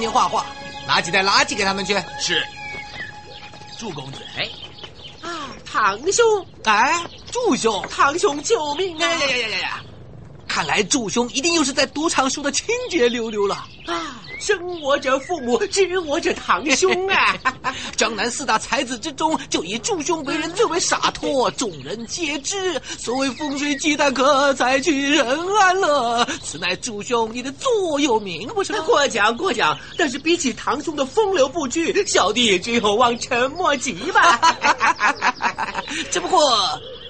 天没心情画画，拿几袋垃圾给他们去。是。祝公子，哎，啊，堂兄，哎，祝兄，堂兄救命啊！呀呀呀呀呀呀！看来祝兄一定又是在赌场输的清洁溜溜了。啊，生我者父母，知我者堂兄啊！江南四大才子之中，就以祝兄为人最为洒脱，众人皆知。所谓风水鸡蛋壳，采取人安乐，此乃祝兄你的座右铭，不是吗？过奖过奖，但是比起堂兄的风流不拘，小弟只有望尘莫及吧。只不过，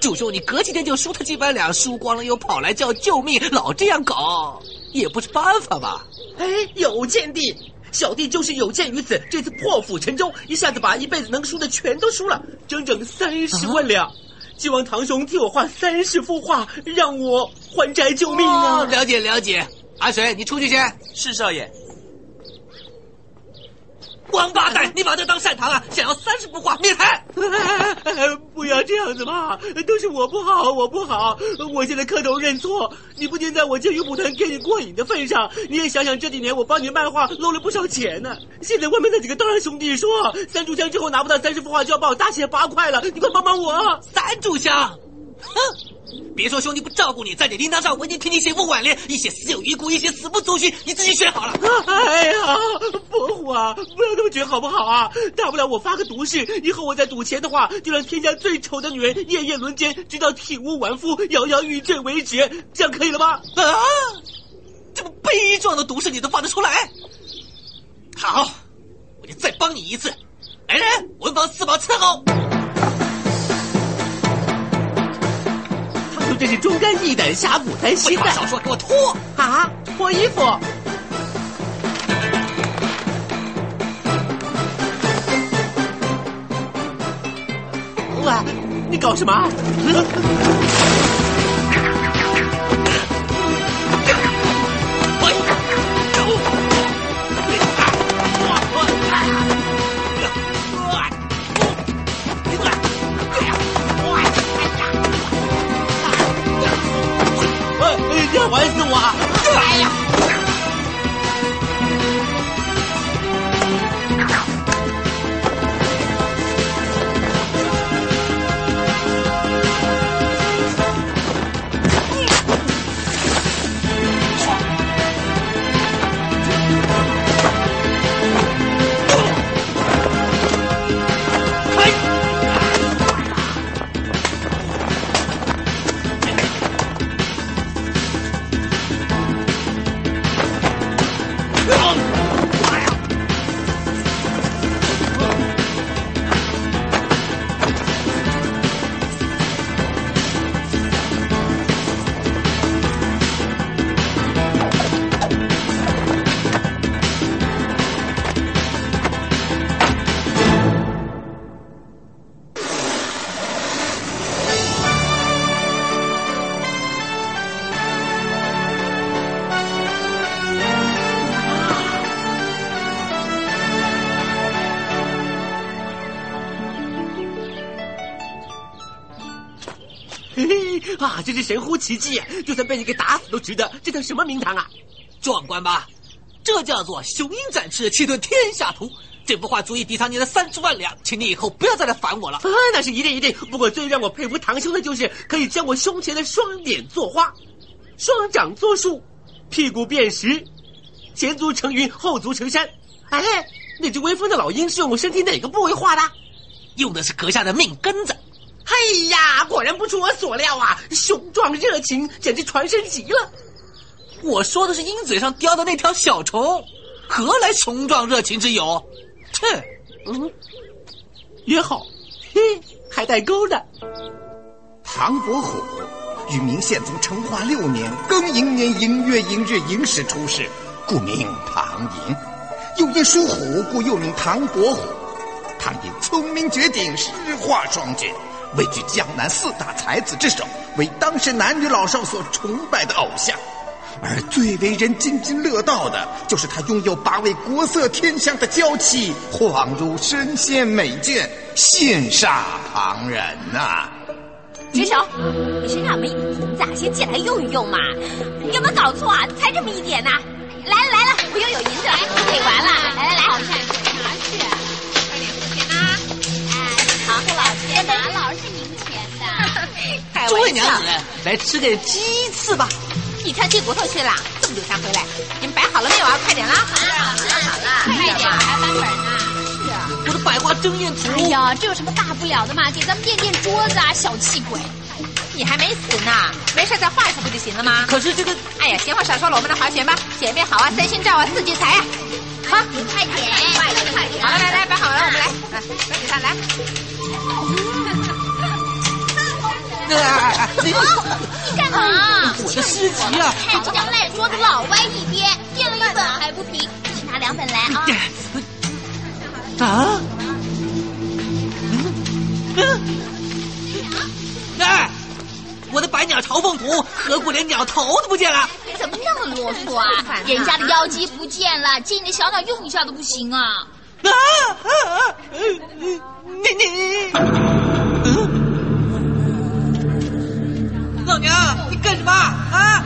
祝兄你隔几天就输他几百两，输光了又跑来叫救命，老这样搞也不是办法吧？哎，有见地，小弟就是有鉴于此，这次破釜沉舟，一下子把一辈子能输的全都输了，整整三十万两。希望堂兄替我画三十幅画，让我还债救命啊！哦了解了解，阿水，你出去先。是少爷。王八蛋，你把这当善堂啊？想要三十幅画，灭台！不要这样子嘛，都是我不好，我不好，我现在磕头认错。你不仅在我监狱舞团给你过瘾的份上，你也想想这几年我帮你卖画漏了不少钱呢。现在外面那几个当然兄弟说三炷香之后拿不到三十幅画就要把我大卸八块了，你快帮帮我！三炷香，哼！别说兄弟不照顾你，在你铃铛上我已经替你写副挽联，一写死有余辜，一写死不足惜，你自己选好了。哎呀，伯虎啊，不要那么绝好不好啊？大不了我发个毒誓，以后我再赌钱的话，就让天下最丑的女人夜夜轮奸，直到体无完肤、摇摇欲坠为止，这样可以了吗？啊！这么悲壮的毒誓你都发得出来？好，我就再帮你一次。来人，文房四宝伺候。真是忠肝义胆，侠骨丹心的。废话少说，给我脱！啊，脱衣服。喂，你搞什么？玩是神乎其技！就算被你给打死都值得。这叫什么名堂啊？壮观吧？这叫做雄鹰展翅，气吞天下图。这幅画足以抵偿你的三十万两，请你以后不要再来烦我了。啊，那是一定一定。不过最让我佩服堂兄的就是可以将我胸前的双点作花，双掌作树，屁股变石，前足成云，后足成山。哎，那只威风的老鹰是用我身体哪个部位画的？用的是阁下的命根子。哎呀，果然不出我所料啊！雄壮热情，简直传神极了。我说的是鹰嘴上叼的那条小虫，何来雄壮热情之有？哼，嗯，也好，嘿，还带钩的。唐伯虎，与明宪宗成化六年庚寅年寅月寅日寅时出世，故名唐寅。又因属虎，故又名唐伯虎。唐寅聪明绝顶，诗画双绝，位居江南四大才子之首，为当时男女老少所崇拜的偶像。而最为人津津乐道的，就是他拥有八位国色天香的娇妻，恍如神仙美眷，羡煞旁人呐、举手，你身上没银子，先借来用一用嘛。你有没有搞错啊？才这么一点呐、来了来了，我又有银子了，可以玩了。来来来，好看，钱，哪老是赢钱的？开诸位娘子，，来吃点鸡翅吧。你挑鸡骨头去了，这么久才回来，你们摆好了没有啊？快点啦！好了好了好了，快点，还翻本呢。是啊。我的百花争艳图。哎呀，这有什么大不了的嘛？给咱们垫垫桌子啊，小气鬼！你还没死呢，没事再画一幅不就行了吗？可是这个，哎呀，闲话少说了，我们来划拳吧，姐妹好啊，三星照啊，四季财啊，好，你快点，快点，快点！好了，来来，摆好了，我们来，来，来给他来。哎哎哎，你你干嘛？我的诗集啊！看这张烂桌子老歪一边，垫了一本还不平，去拿两本来啊！啊？嗯嗯，哎，我的百鸟朝凤图，何故连鸟头都不见了？你怎么那么啰嗦啊？人家的妖姬不见了，借你的小鸟用一下都不行啊！啊啊啊！你你，嗯，老娘，你干什么啊？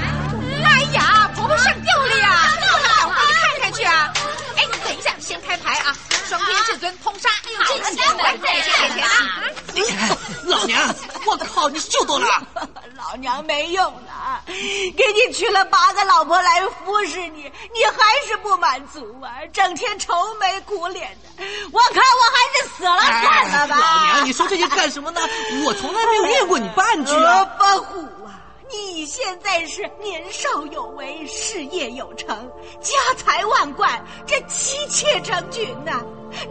哎呀，婆婆上吊了呀！赶快去看看去啊！哎，你等一下，先开牌啊！双天至尊通杀，真邪门，再见啊！你 老娘，我靠，你秀多了！老娘没用的，给你娶了八个老婆来服侍你，你还是不满足啊！整天愁眉苦脸的，我看我还是死了算了吧。老娘，你说这些干什么呢？我从来没有怨过你半句啊！伯虎啊，你现在是年少有为，事业有成，家财万贯，这妻妾成群呐、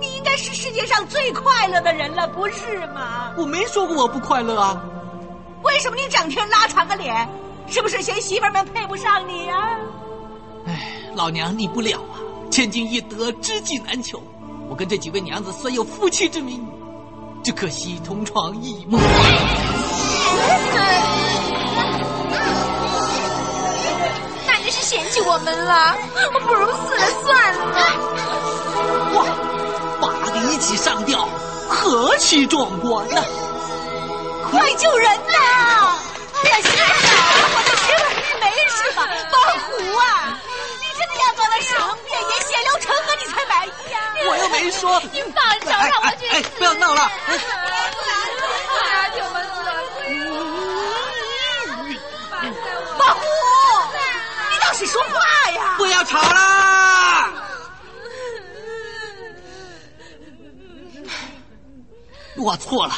你应该是世界上最快乐的人了，不是吗？我没说过我不快乐啊！为什么你整天拉长个脸？是不是嫌媳妇们配不上你呀、哎，老娘你不了啊！千金易得，知己难求。我跟这几位娘子虽有夫妻之名，只可惜同床异梦。那你是嫌弃我们了？我不如死了算了。一起上吊，何其壮观呐、快救人呐！哎呀，媳妇儿，我的媳妇儿，你没事吧？伯虎啊，你真的要搞到尸横遍野、血流成河，你才满意呀、我又没说。你放手，让我去哎哎哎不要闹了！哎啊，救们死伯虎，你倒是说话呀！不要吵啦！我错了，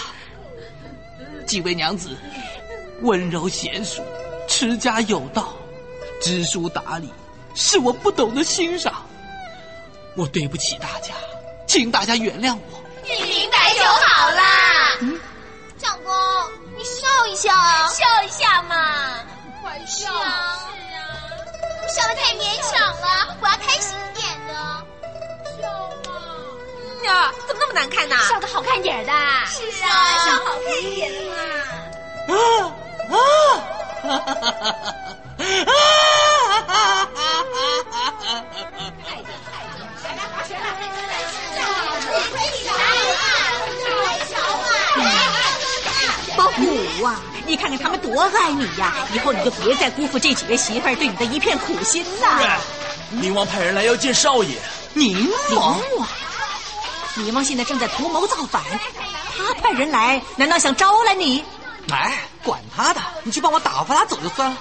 几位娘子温柔娴淑，持家有道，知书达理，是我不懂得欣赏。我对不起大家，请大家原谅我。你明白就好啦。嗯相公，你笑一笑啊，笑一下嘛，快笑！是啊，是啊，笑的太勉强了，我要开心一点的。笑嘛！呀，怎么那么难看呢？笑的好看点的。是啊，笑好看一点的嘛。啊啊！伯虎啊，啊！你看看他们多爱你呀！以后你就别再辜负这几位媳妇儿对你的一片苦心了。宁王派人来要见少爷。宁王，宁王现在正在图谋造反，他派人来，难道想招来你？哎，管他的，你去帮我打发他走就算了。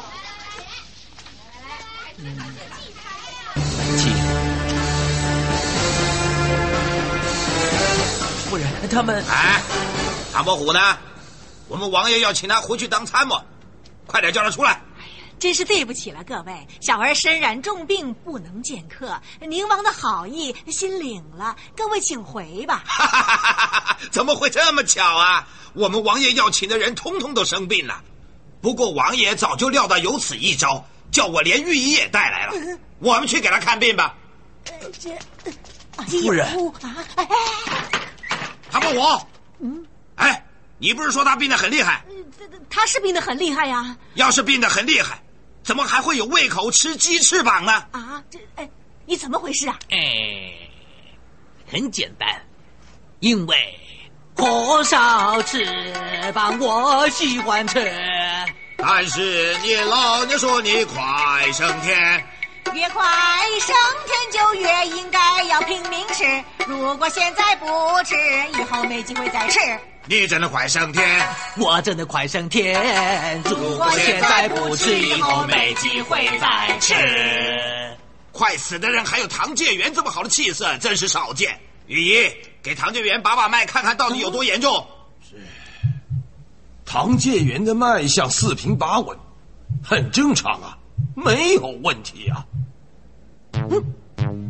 请夫人，他们哎，唐伯虎呢？我们王爷要请他回去当参谋，快点叫他出来。真是对不起了，各位，小儿身染重病，不能见客。宁王的好意，心领了，各位请回吧。怎么会这么巧啊？我们王爷要请的人，通通都生病了。不过王爷早就料到有此一招，叫我连御医也带来了。我们去给他看病吧。这，夫人啊，哎哎，唐伯虎，嗯，哎，你不是说他病得很厉害？这这他是病得很厉害呀。要是病得很厉害，怎么还会有胃口吃鸡翅膀呢？啊，这哎，你怎么回事啊？哎，很简单，因为火烧翅膀我喜欢吃。但是你老娘说你快升天，越快升天就越应该要拼命吃。如果现在不吃，以后没机会再吃。你真的快升天。我真的快升天，如果现在不吃，以后没机会再吃。快死的人还有唐介元这么好的气色，真是少见。御医，给唐介元把把脉，看看到底有多严重。是唐介元的脉象四平八稳，很正常啊，没有问题啊。嗯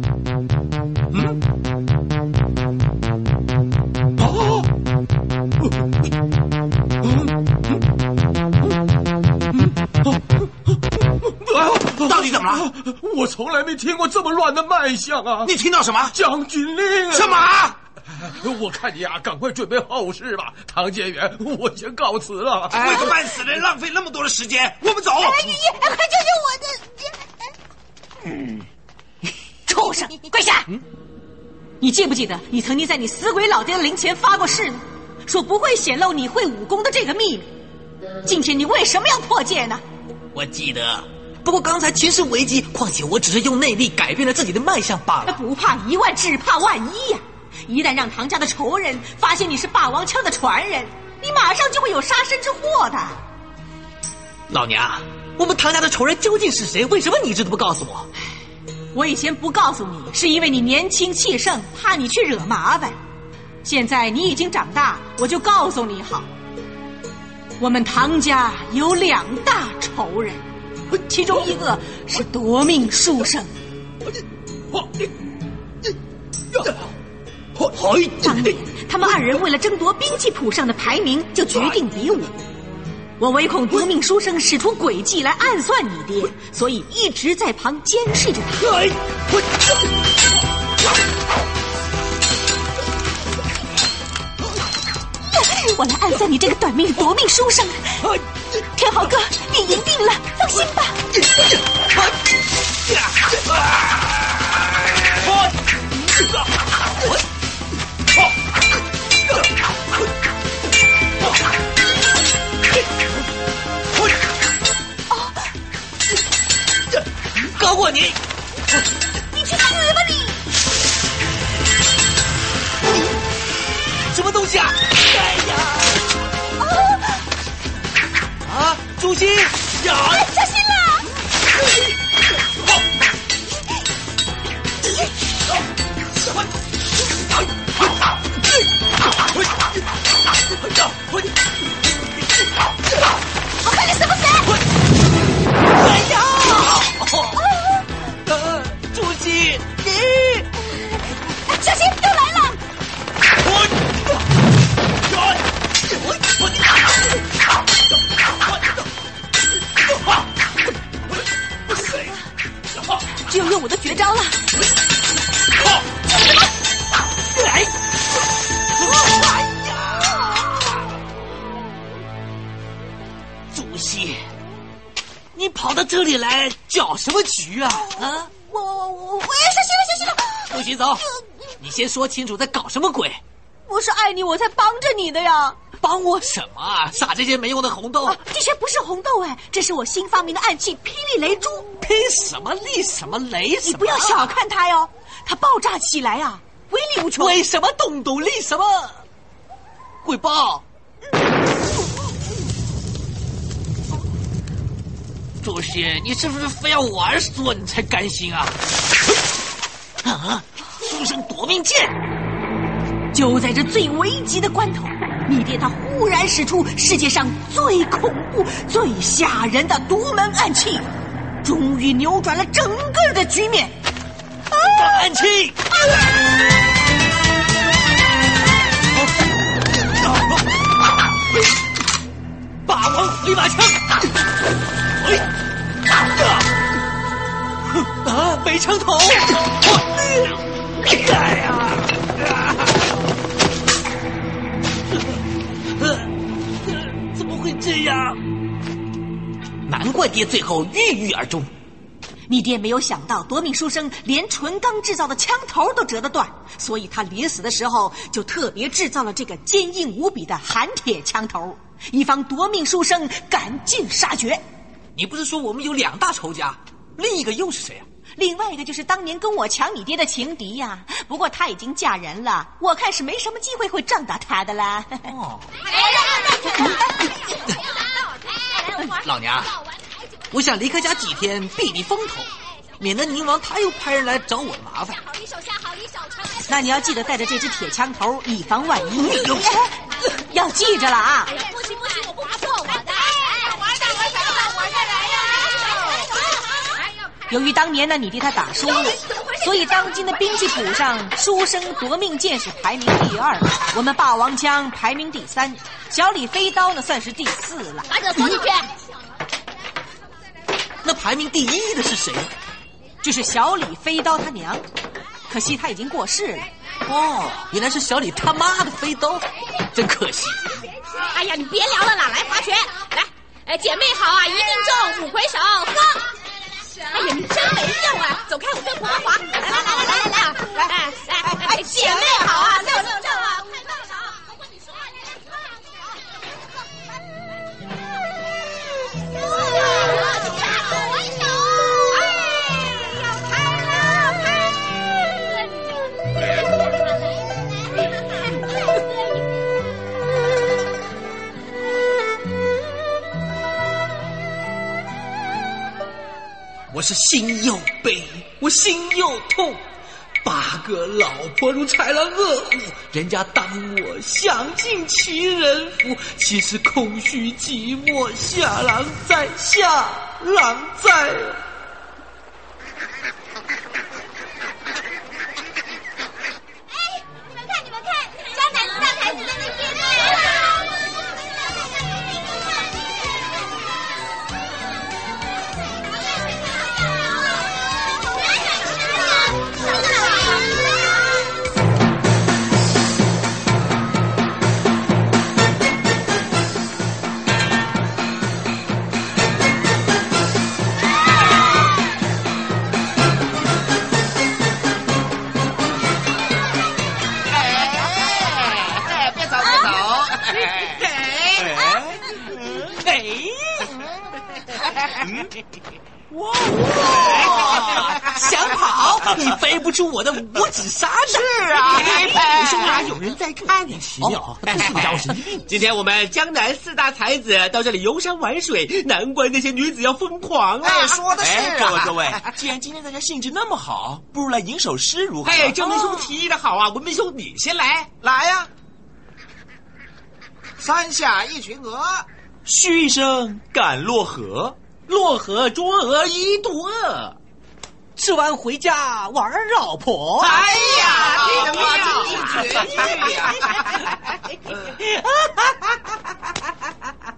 到底怎么了？我从来没听过这么乱的脉象啊！你听到什么？将军令啊！什么？我看你啊，赶快准备后事吧。唐建元，我先告辞了。为个半死人浪费那么多的时间，我们走。御医，快救救我的！嗯，畜生，跪下！你记不记得，你曾经在你死鬼老爹的灵前发过誓呢？说不会显露你会武功的这个秘密。今天你为什么要破戒呢？我记得，不过刚才情势危机，况且我只是用内力改变了自己的脉象罢了。不怕一万，只怕万一呀！一旦让唐家的仇人发现你是霸王枪的传人，你马上就会有杀身之祸的。老娘，我们唐家的仇人究竟是谁？为什么你一直都不告诉我？我以前不告诉你，是因为你年轻气盛，怕你去惹麻烦。现在你已经长大，我就告诉你好。我们唐家有两大仇人，其中一个是夺命书生。当年他们二人为了争夺兵器谱上的排名，就决定比武。我唯恐夺命书生使出诡计来暗算你爹，所以一直在旁监视着他。我来按在你这个短命的夺命书生。天豪哥，你赢定了，放心吧。你！你去死吧你！什么东西啊？朱心呀！小心了！我先说清楚在搞什么鬼？我是爱你我才帮着你的呀。帮我什么啊？撒这些没用的红豆？这些不是红豆哎，这是我新发明的暗器——霹雳雷珠。霹什么雳什么雷？你不要小看它哟，它爆炸起来啊，威力无穷。为什么东东力什么？会爆？这些你是不是非要玩死你才甘心啊？啊！书生夺命剑！就在这最危急的关头。你爹他忽然使出世界上最恐怖、最吓人的独门暗器，终于扭转了整个的局面。暗器！霸王回马枪！哎！啊！北枪头！哎呀！怎么会这样，难怪爹最后郁郁而终。你爹没有想到夺命书生连纯钢制造的枪头都折得断，所以他临死的时候就特别制造了这个坚硬无比的寒铁枪头，以防夺命书生赶尽杀绝。你不是说我们有两大仇家，另一个又是谁啊？另外一个就是当年跟我抢你爹的情敌呀。不过她已经嫁人了，我看是没什么机会会撞到她的啦。哦。老娘，我想离开家几天避避风头，免得宁王他又派人来找我麻烦。那你要记得带着这支铁枪头，以防万一。要记着了啊！不行不行，我不做我的。玩的玩的玩的来呀！由于当年呢你爹他打输了，所以当今的兵器谱上，书生夺命剑是排名第二，我们霸王枪排名第三。小李飞刀呢，算是第四了。把酒送进去。那排名第一的是谁？就是小李飞刀他娘，可惜他已经过世了。哦，原来是小李他妈的飞刀，真可惜。哎呀，你别聊了啦，来划拳，来，哎，姐妹好啊，一定中，五魁首，喝。哎呀，你真没用啊，走开，我跟婆婆划。来来来来来来啊，来来来，哎，姐妹好啊，六六六啊。我是心又悲，我心又痛。八个老婆如豺狼恶虎，人家当我享尽其人福，其实空虚寂寞，下狼在，下狼在。我的五指山。是啊，我说哪有人在看？奇妙，但是不是今天我们江南四大才子到这里游山玩水，难怪那些女子要疯狂啊！哎，说的是啊。各位各位，既然今天大家兴致那么好，不如来吟首诗如何？哎，张明兄提议的好啊，文明兄你先来，来呀！山下一群鹅，嘘一声赶落河。落河捉鹅一肚饿，吃完回家玩老婆。哎呀，这个妙绝呀！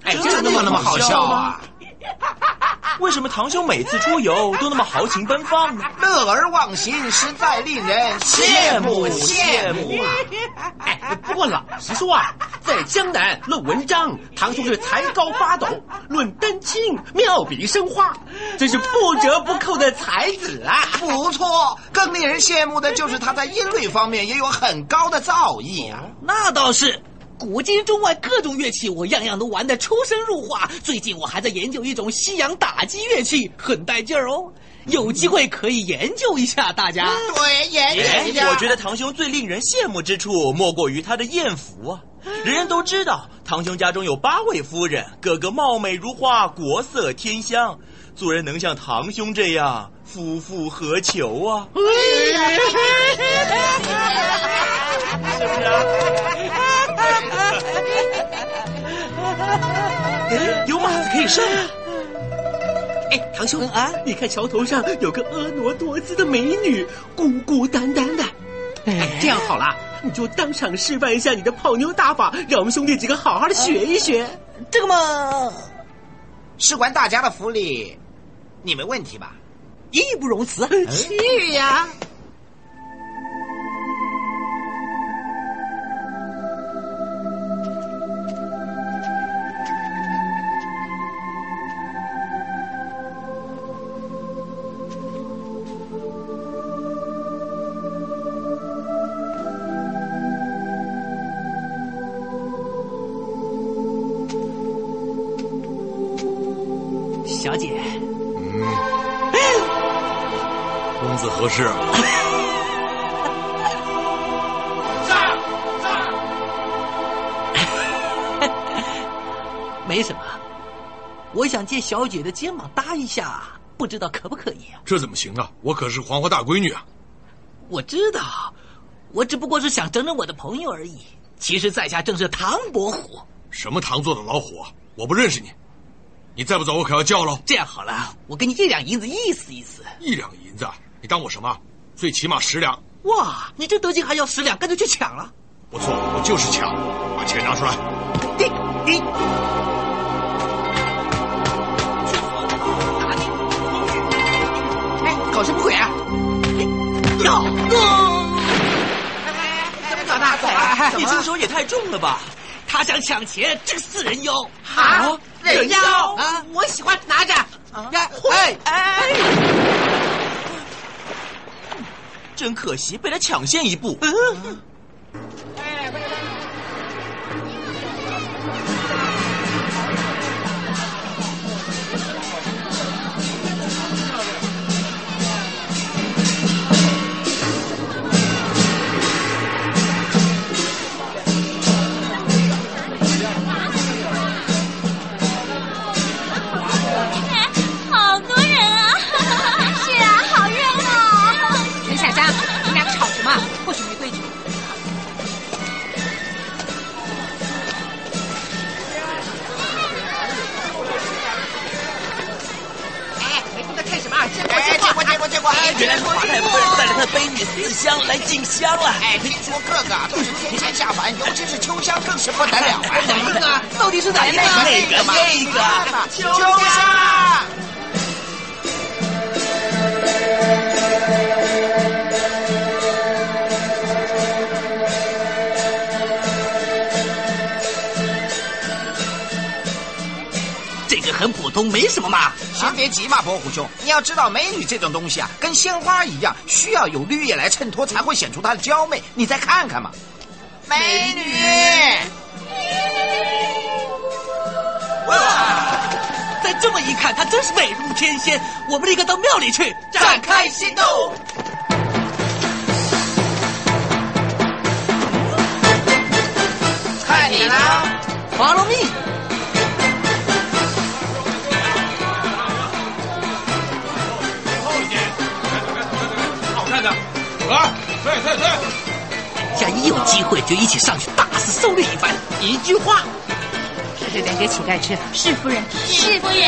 哎，真的那么那么好笑啊？为什么堂兄每次出游都那么豪情奔放呢？乐而忘形，实在令人羡慕羡慕啊。哎，不过老实说啊。在江南论文章，堂兄是才高八斗；论丹青，妙笔生花，真是不折不扣的才子啊！不错，更令人羡慕的就是他在音律方面也有很高的造诣啊。那倒是，古今中外各种乐器，我样样都玩得出神入化。最近我还在研究一种西洋打击乐器，很带劲儿哦。有机会可以研究一下，大家。对，研究一下。我觉得堂兄最令人羡慕之处，莫过于他的艳福啊！人人都知道，堂兄家中有八位夫人，个个貌美如花，国色天香。做人能像堂兄这样，夫复何求啊？是不是啊？有马子可以上。哎，堂兄啊，你看桥头上有个婀娜多姿的美女，孤孤单单的。哎，这样好了，你就当场示范一下你的泡妞大法，让我们兄弟几个好好的学一学。这个嘛，事关大家的福利，你没问题吧？义不容辞。去呀！小姐的肩膀搭一下，不知道可不可以啊？这怎么行啊？我可是黄花大闺女啊！我知道，我只不过是想整整我的朋友而已。其实，在下正是唐伯虎。什么唐做的老虎啊？我不认识你。你再不走，我可要叫喽！这样好了，我给你一两银子，意思意思。一两银子，你当我什么？最起码十两。哇，你这德行还要十两，干脆去抢了。不错，我就是抢，把钱拿出来。你你，搞什么鬼啊？哟，怎么搞的？走啊！你出手也太重了吧！他想抢钱，这个死人妖！啊，人妖啊！我喜欢拿着。哎哎，真可惜，被他抢先一步。好原来是华太夫人带着她的闺女四香来进香了。哎，听说个个都是天仙下凡，尤其是秋香更是不得了啊！哪一个？到底是哪一个？那个那个，秋香。通，没什么嘛。先别急嘛，伯虎兄，你要知道，美女这种东西啊，跟鲜花一样，需要有绿叶来衬托，才会显出她的娇媚。你再看看嘛，美女。哇再这么一看，她真是美如天仙。我们立刻到庙里去展开行动。看你呢！Follow me。啊，退退退！下一有机会就一起上去大肆搜掠一番。一句话，这是点给乞丐吃。是夫人，是夫人。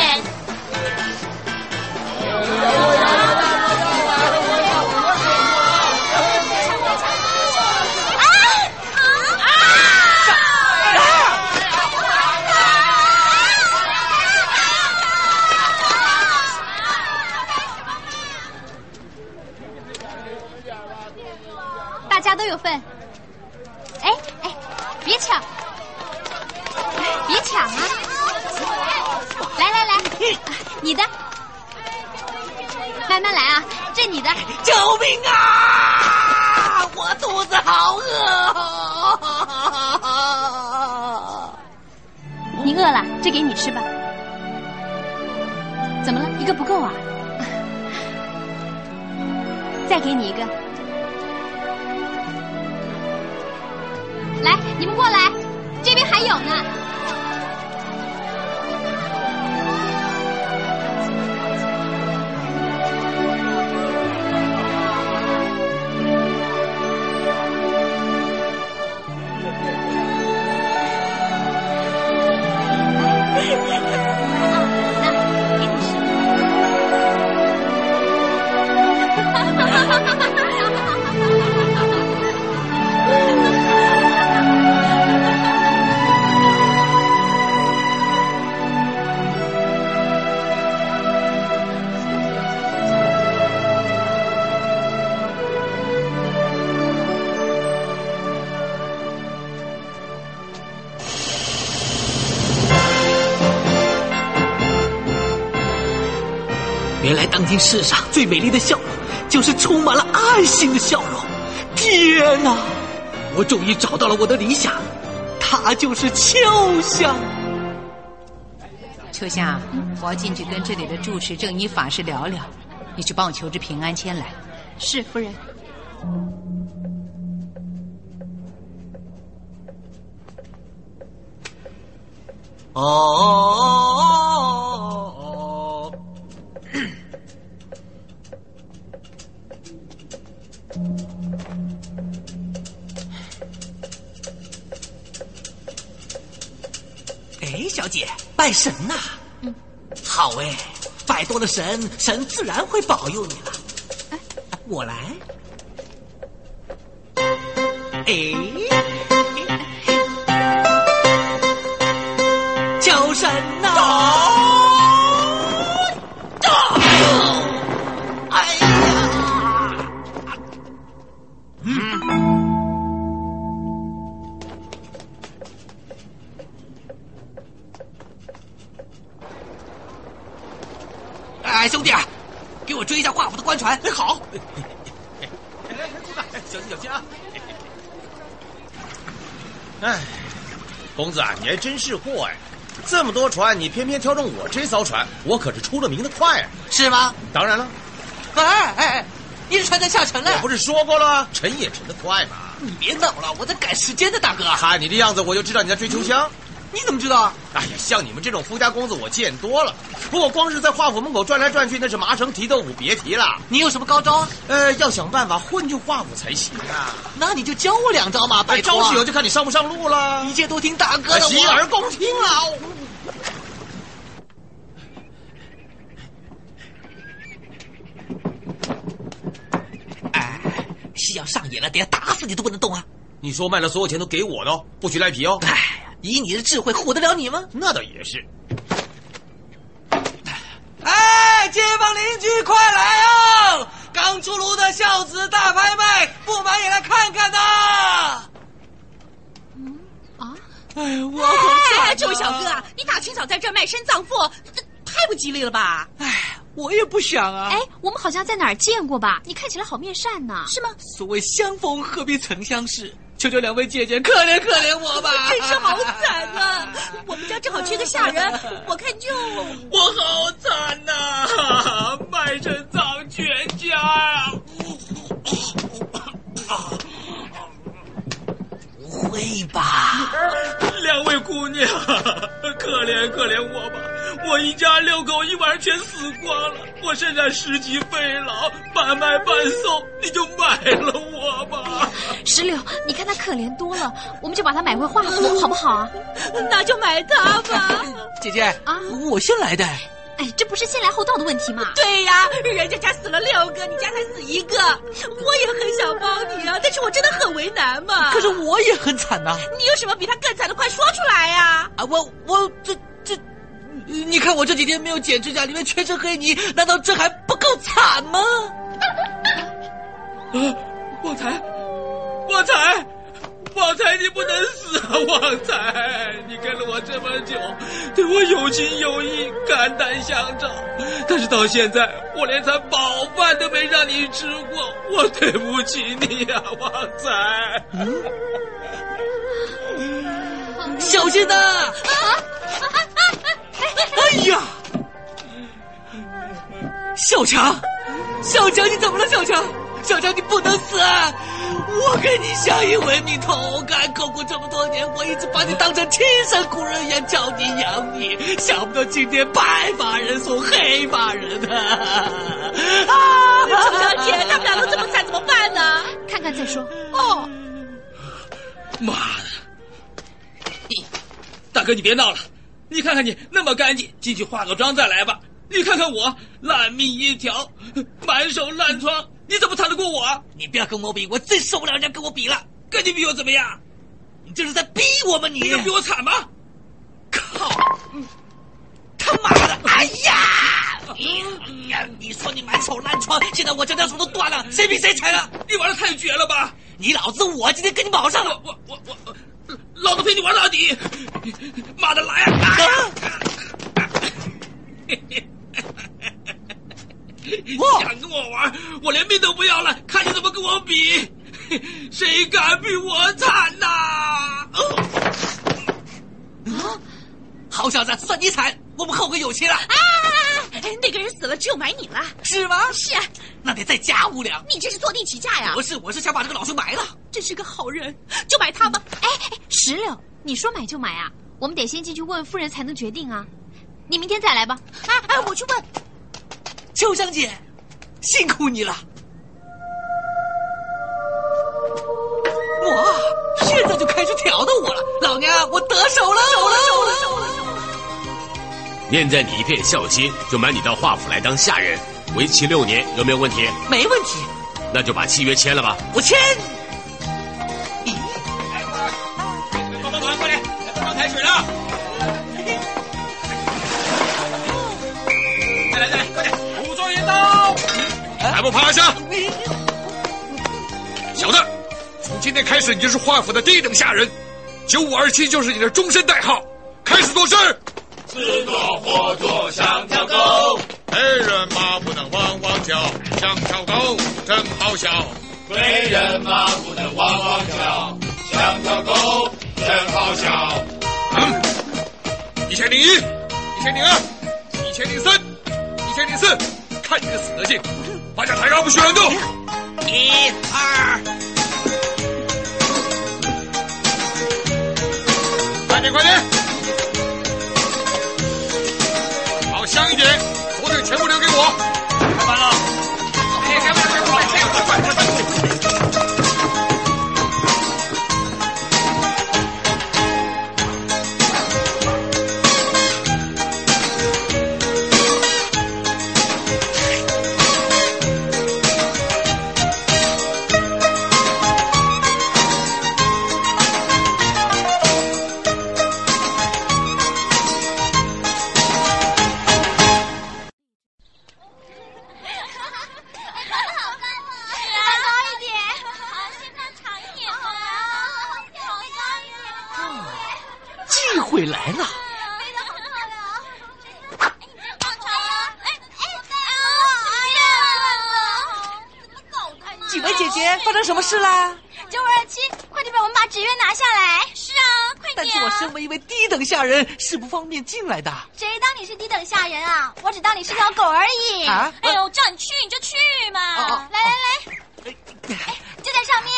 今世上最美丽的笑容，就是充满了爱心的笑容。天哪，我终于找到了我的理想，他就是秋香。秋香，我要进去跟这里的住持正一法师聊聊，你去帮我求支平安签来。是夫人。哦。神，神自然会保佑你了。哎，我来。兄弟，给我追一下华府的官船。哎，好。哎，小心小心啊！哎，公子啊，你还真是货哎！这么多船，你偏偏挑中我这艘船，我可是出了名的快，啊是吗？当然了。哎哎哎，你的船在下沉了。我不是说过了，沉也沉得快嘛。你别闹了，我在赶时间呢，大哥。看你的样子，我就知道你在追秋香。你怎么知道？哎呀，像你们这种富家公子我见多了，不过光是在华府门口转来转去，那是麻绳提豆腐，别提了。你有什么高招啊？呃，要想办法混进华府才行啊。那你就教我两招嘛，拜招是有，就看你上不上路了。一切都听大哥的。洗耳恭听了。哎，戏要上演了，等下打死你都不能动啊！你说卖了所有钱都给我的，不许赖皮哦。哎。以你的智慧唬得了你吗？那倒也是。哎，街坊邻居快来啊！刚出炉的孝子大拍卖，不买也来看看呐！嗯啊，哎，我好惨！这位小哥啊，你大清早在这卖身葬父，这太不吉利了吧？哎，我也不想啊。哎，我们好像在哪儿见过吧？你看起来好面善呢，是吗？所谓相逢何必曾相识。求求两位姐姐，可怜可怜我吧！真是好惨啊！我们家正好缺个下人，我看就我好惨呐，卖身葬全家啊！不会吧？两位姑娘，可怜可怜我吧！我一家六口一晚上全死光了，我身上十级肺痨，半卖半送，你就买了我吧。石榴，你看他可怜多了，我们就把他买回华府，好不好啊？那就买他吧。姐姐啊，我先来的。哎，这不是先来后到的问题吗？对呀，人家家死了六个，你家才死一个。我也很想帮你啊，但是我真的很为难嘛。可是我也很惨呐。你有什么比他更惨的？快说出来呀！啊，我我这这，你看我这几天没有剪指甲，里面全是黑泥，难道这还不够惨吗？啊，旺财，旺财，旺财，你不能死啊！旺财，你跟了我这么久，对我有情有义，肝胆相照。但是到现在，我连餐饱饭都没让你吃过，我对不起你呀，旺财。小心呐！哎呀，小强，小强，你怎么了？小强，小强，你不能死！我跟你相依为命，同甘共苦这么多年，我一直把你当成亲生骨肉一样教你养你，想不到今天白发人送黑发人啊！啊，周小姐，他们俩都这么惨，怎么办呢？看看再说。哦，妈的！大哥，你别闹了。你看看你那么干净，进去化个妆再来吧。你看看我烂命一条，满手烂疮，你怎么谈得过我？你不要跟我比，我最受不了人家跟我比了。跟你比我怎么样？你这是在逼我吗？你你能比我惨吗？靠！他妈的！哎呀！你呀！你说你满手烂疮，现在我这条手都断了，谁比谁惨啊？你玩的太绝了吧！你老子我今天跟你卯上了！我我我我，老子陪你玩到底！妈的来啊！想跟我玩，我连命都不要了，看你怎么跟我比！谁敢比我惨呐？啊！好小子，算你惨，我们后会有期了。啊！那个人死了，只有埋你了，是吗？是啊。那得再加五两。你这是坐地起价呀？不是，我是想把这个老兄埋了。真是个好人，就买他吧。哎哎，石榴，你说买就买啊？我们得先进去问夫人才能决定啊。你明天再来吧。哎哎，我去问。秋香姐，辛苦你了。哇，现在就开始挑逗我了，老娘我得手了，手了，手了，手了，手了。念在你一片孝心，就买你到华府来当下人，为期六年，有没有问题？没问题。那就把契约签了吧。我签。还不趴下！小子，从今天开始，你就是华府的第一等下人，九五二七就是你的终身代号。开始做事。自做活做像条狗，黑人马不能汪汪叫，像条狗真好笑。贵人马不能汪汪叫，像条狗真好笑。嗯，一千零一，一千零二，一千零三，一千零四，看你的死德性，把脚抬高不许乱动。一二，快点快点！香一点，火腿全部留给几位姐姐，发生什么事啦？九五二七，快点帮我们把纸鸢拿下来！是啊，快点！但是我身为一位低等下人，是不方便进来的。谁当你是低等下人啊？我只当你是条狗而已。啊！哎呦，叫你去你就去嘛！哦、来来来，哎，就在上面。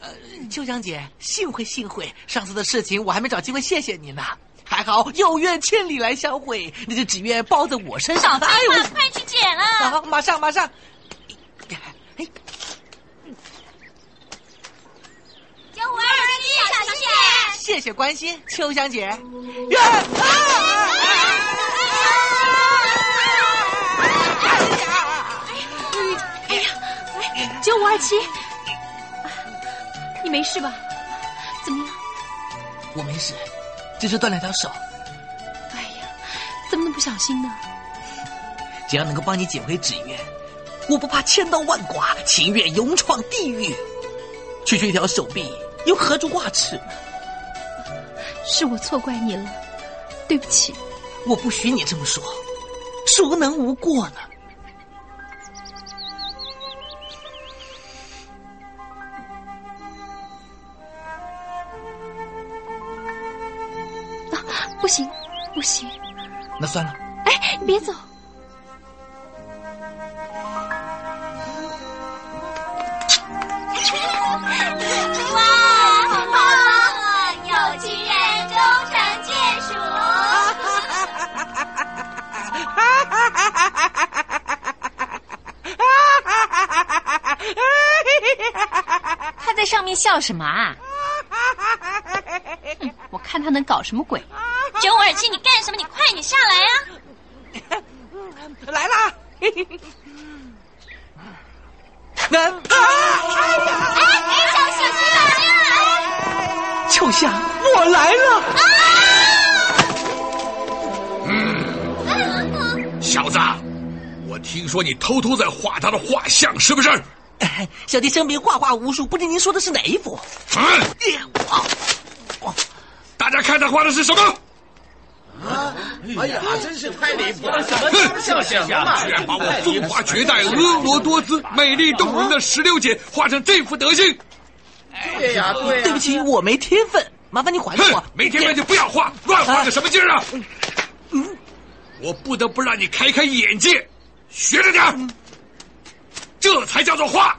呃，秋香姐，幸会幸会，上次的事情我还没找机会谢谢你呢。还好有缘千里来相会，那只纸鸢包在我身上。哎呦，快去捡啊！好，马上马上。哎，九五二七，小心点！谢谢关心，秋香姐。呀！啊！哎呀！哎，九五二七，你没事吧？怎么样？我没事，只是断了条手。哎呀，怎么能不小心呢？只要能够帮你捡回纸鸢，我不怕千刀万剐，情愿勇闯地狱。区区一条手臂，又何足挂齿？是我错怪你了，对不起。我不许你这么说，孰能无过呢？啊，不行，不行。那算了。哎，你别走。上面笑什么啊？我看他能搞什么鬼！九五二七，你干什么？你快点下来啊！来啦！能 啊！哎哎，小小心啊！秋香，我来了！嗯，小子，我听说你偷偷在画他的画像，是不是？小弟生平画画无数，不知您说的是哪一幅？大家看他画的是什么？啊！哎呀，真是太离谱了！什么像什么？居然把我风华绝代、婀娜多姿、美丽动人的石榴姐画成这副德行！对呀，对。对不起，我没天分，麻烦你还给我。没天分就不要画，乱画个什么劲儿啊！嗯，我不得不让你开开眼界，学着点。这才叫做画。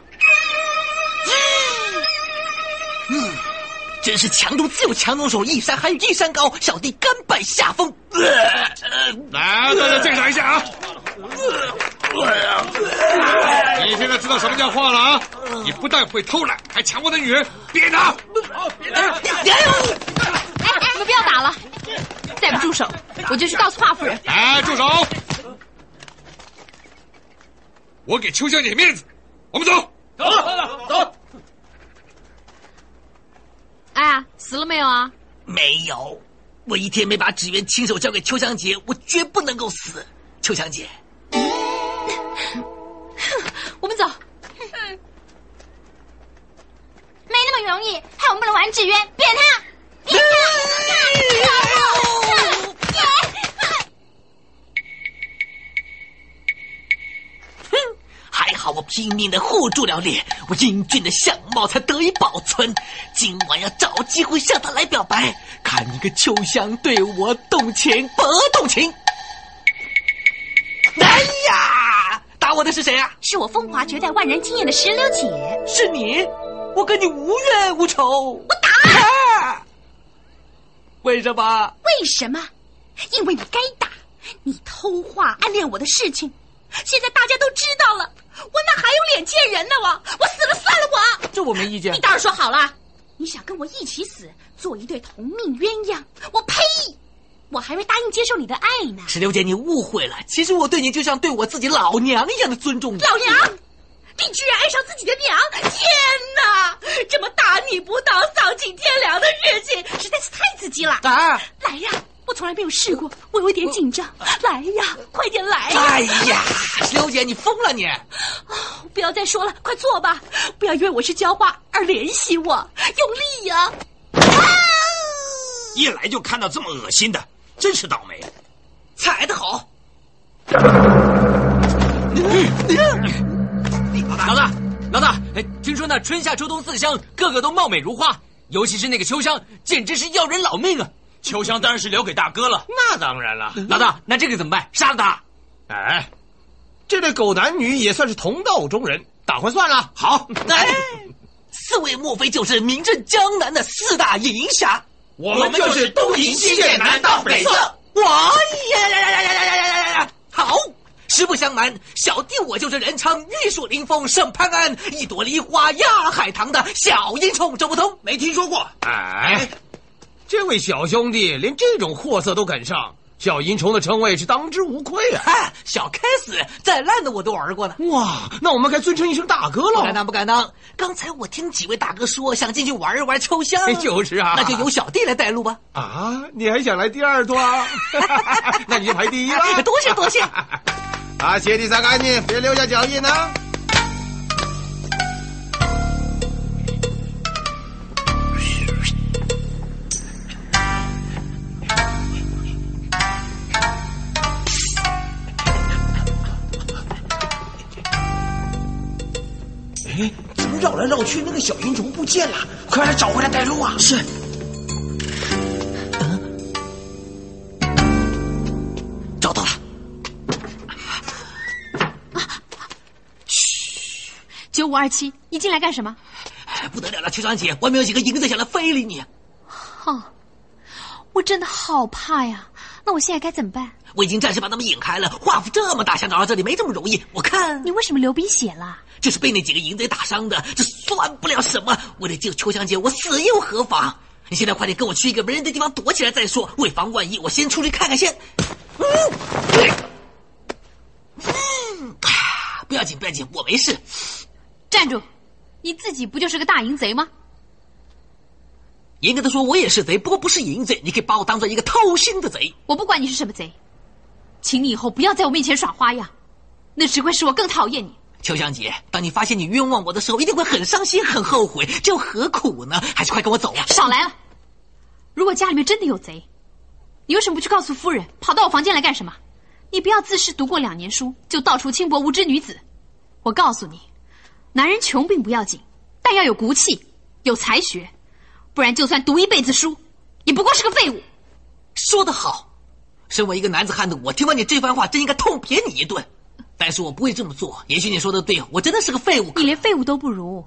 嗯，真是强中自有强中手，一山还有一山高，小弟甘拜下风。来，大家鉴赏一下啊！你现在知道什么叫画了啊？你不但会偷懒，还抢我的女人，别打！别打！哎哎，你们不要打了，再不住手，我就去告诉华夫人。哎，住手！我给秋香姐面子，我们走，走走走。哎，死了没有啊？没有，我一天没把纸鸢亲手交给秋香姐，我绝不能够死。秋香姐，哼，我们走。没那么容易，害我们不能玩纸鸢，扁他，扁他！好我拼命的护住了脸，我英俊的相貌才得以保存。今晚要找机会向他来表白，看你个秋香对我动情不动情。哎呀，打我的是谁啊？是我风华绝代、万人惊艳的石榴姐。是你？我跟你无冤无仇。我打。为什么？为什么？因为你该打。你偷画暗恋我的事情，现在大家都知道了。我哪还有脸见人呢？我我死了算了，我这我没意见。你倒是说好了，你想跟我一起死，做一对同命鸳鸯？我呸！我还没答应接受你的爱呢。石榴姐，你误会了，其实我对你就像对我自己老娘一样的尊重你。老娘，你居然爱上自己的娘！天哪，这么大逆不道、丧尽天良的事情，实在是太刺激了。儿，来呀！我从来没有试过，我有点紧张。来呀，快点来！哎呀，刘姐，你疯了你！啊不要再说了，快坐吧！不要因为我是浇花而怜惜我，用力呀！啊一来就看到这么恶心的，真是倒霉。踩得好！老大，老大，听说那春夏秋冬四香个个都貌美如花，尤其是那个秋香，简直是要人老命啊！秋香当然是留给大哥了，那当然了。老大，那这个怎么办？杀了他？哎，这对狗男女也算是同道中人，打回算了。好，哎，四位莫非就是名震江南的四大银侠？我们就是东营西剑南到北侧。哇呀呀呀呀呀呀呀呀呀！好，实不相瞒，小弟我就是人称玉树临风胜潘安，一朵梨花压海棠的小阴冲，周伯通没听说过。哎。这位小兄弟连这种货色都敢上，小银虫的称谓是当之无愧啊！小开死，再烂的我都玩过呢。哇，那我们该尊称一声大哥了。不敢当，不敢当。刚才我听几位大哥说想进去玩一玩秋香，就是啊，那就由小弟来带路吧。啊，你还想来第二段？那你就排第一了。多谢多谢。啊，鞋底擦干净，别留下脚印呢。哎，怎么绕来绕去，那个小萤虫不见了？快来找回来带路啊！是。找到了。嘘，九五二七，你进来干什么？不得了了，秋香姐，外面有几个蝇子想来非礼你。哈，我真的好怕呀！那我现在该怎么办？我已经暂时把他们引开了。画幅这么大，想找到这里没这么容易。我看你为什么流鼻血了？这是被那几个淫贼打伤的，这算不了什么。为了救秋香姐，我死又何妨？你现在快点跟我去一个没人的地方躲起来再说。为防万一，我先出去看看先。嗯，嗯，不要紧，不要紧，我没事。站住！你自己不就是个大淫贼吗？严格的说，我也是贼，不过不是淫贼。你可以把我当做一个偷心的贼。我不管你是什么贼，请你以后不要在我面前耍花样，那只会使我更讨厌你。秋香姐，当你发现你冤枉我的时候，一定会很伤心、很后悔，这又何苦呢？还是快跟我走吧。少来了！如果家里面真的有贼，你为什么不去告诉夫人，跑到我房间来干什么？你不要自恃读过两年书就到处轻薄无知女子。我告诉你，男人穷并不要紧，但要有骨气、有才学。不然，就算读一辈子书，也不过是个废物。说得好，身为一个男子汉的我，听完你这番话，真应该痛扁你一顿。但是我不会这么做。也许你说的对，我真的是个废物。你连废物都不如，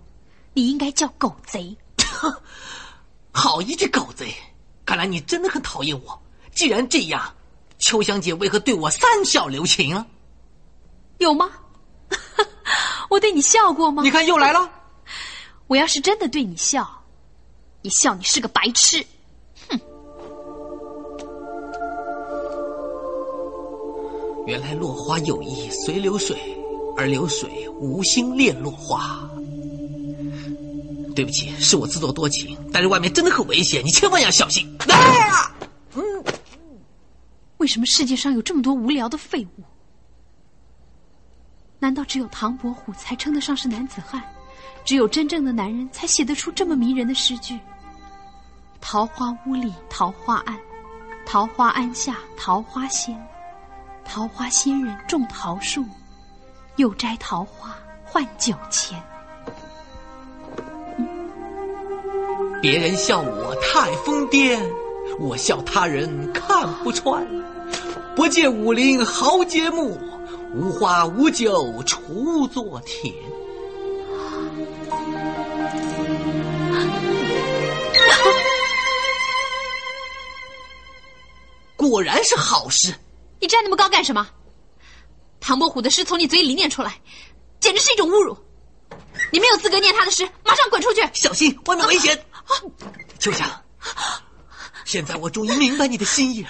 你应该叫狗贼。好一句狗贼！看来你真的很讨厌我。既然这样，秋香姐为何对我三笑留情啊？有吗？我对你笑过吗？你看又来了。我要是真的对你笑。你笑你是个白痴，原来落花有意随流水，而流水无心恋落花。对不起，是我自作多情，但是外面真的很危险，你千万要小心。啊！嗯，为什么世界上有这么多无聊的废物？难道只有唐伯虎才称得上是男子汉？只有真正的男人才写得出这么迷人的诗句。桃花坞里桃花庵，桃花庵下桃花仙，桃花仙人种桃树，又摘桃花换酒钱。别人笑我太疯癫，我笑他人看不穿。不见武林豪杰墓，无花无酒锄作田。果然是好事，你站那么高干什么？唐伯虎的诗从你嘴里念出来，简直是一种侮辱！你没有资格念他的诗，马上滚出去！小心，外面危险！秋香，现在我终于明白你的心意了。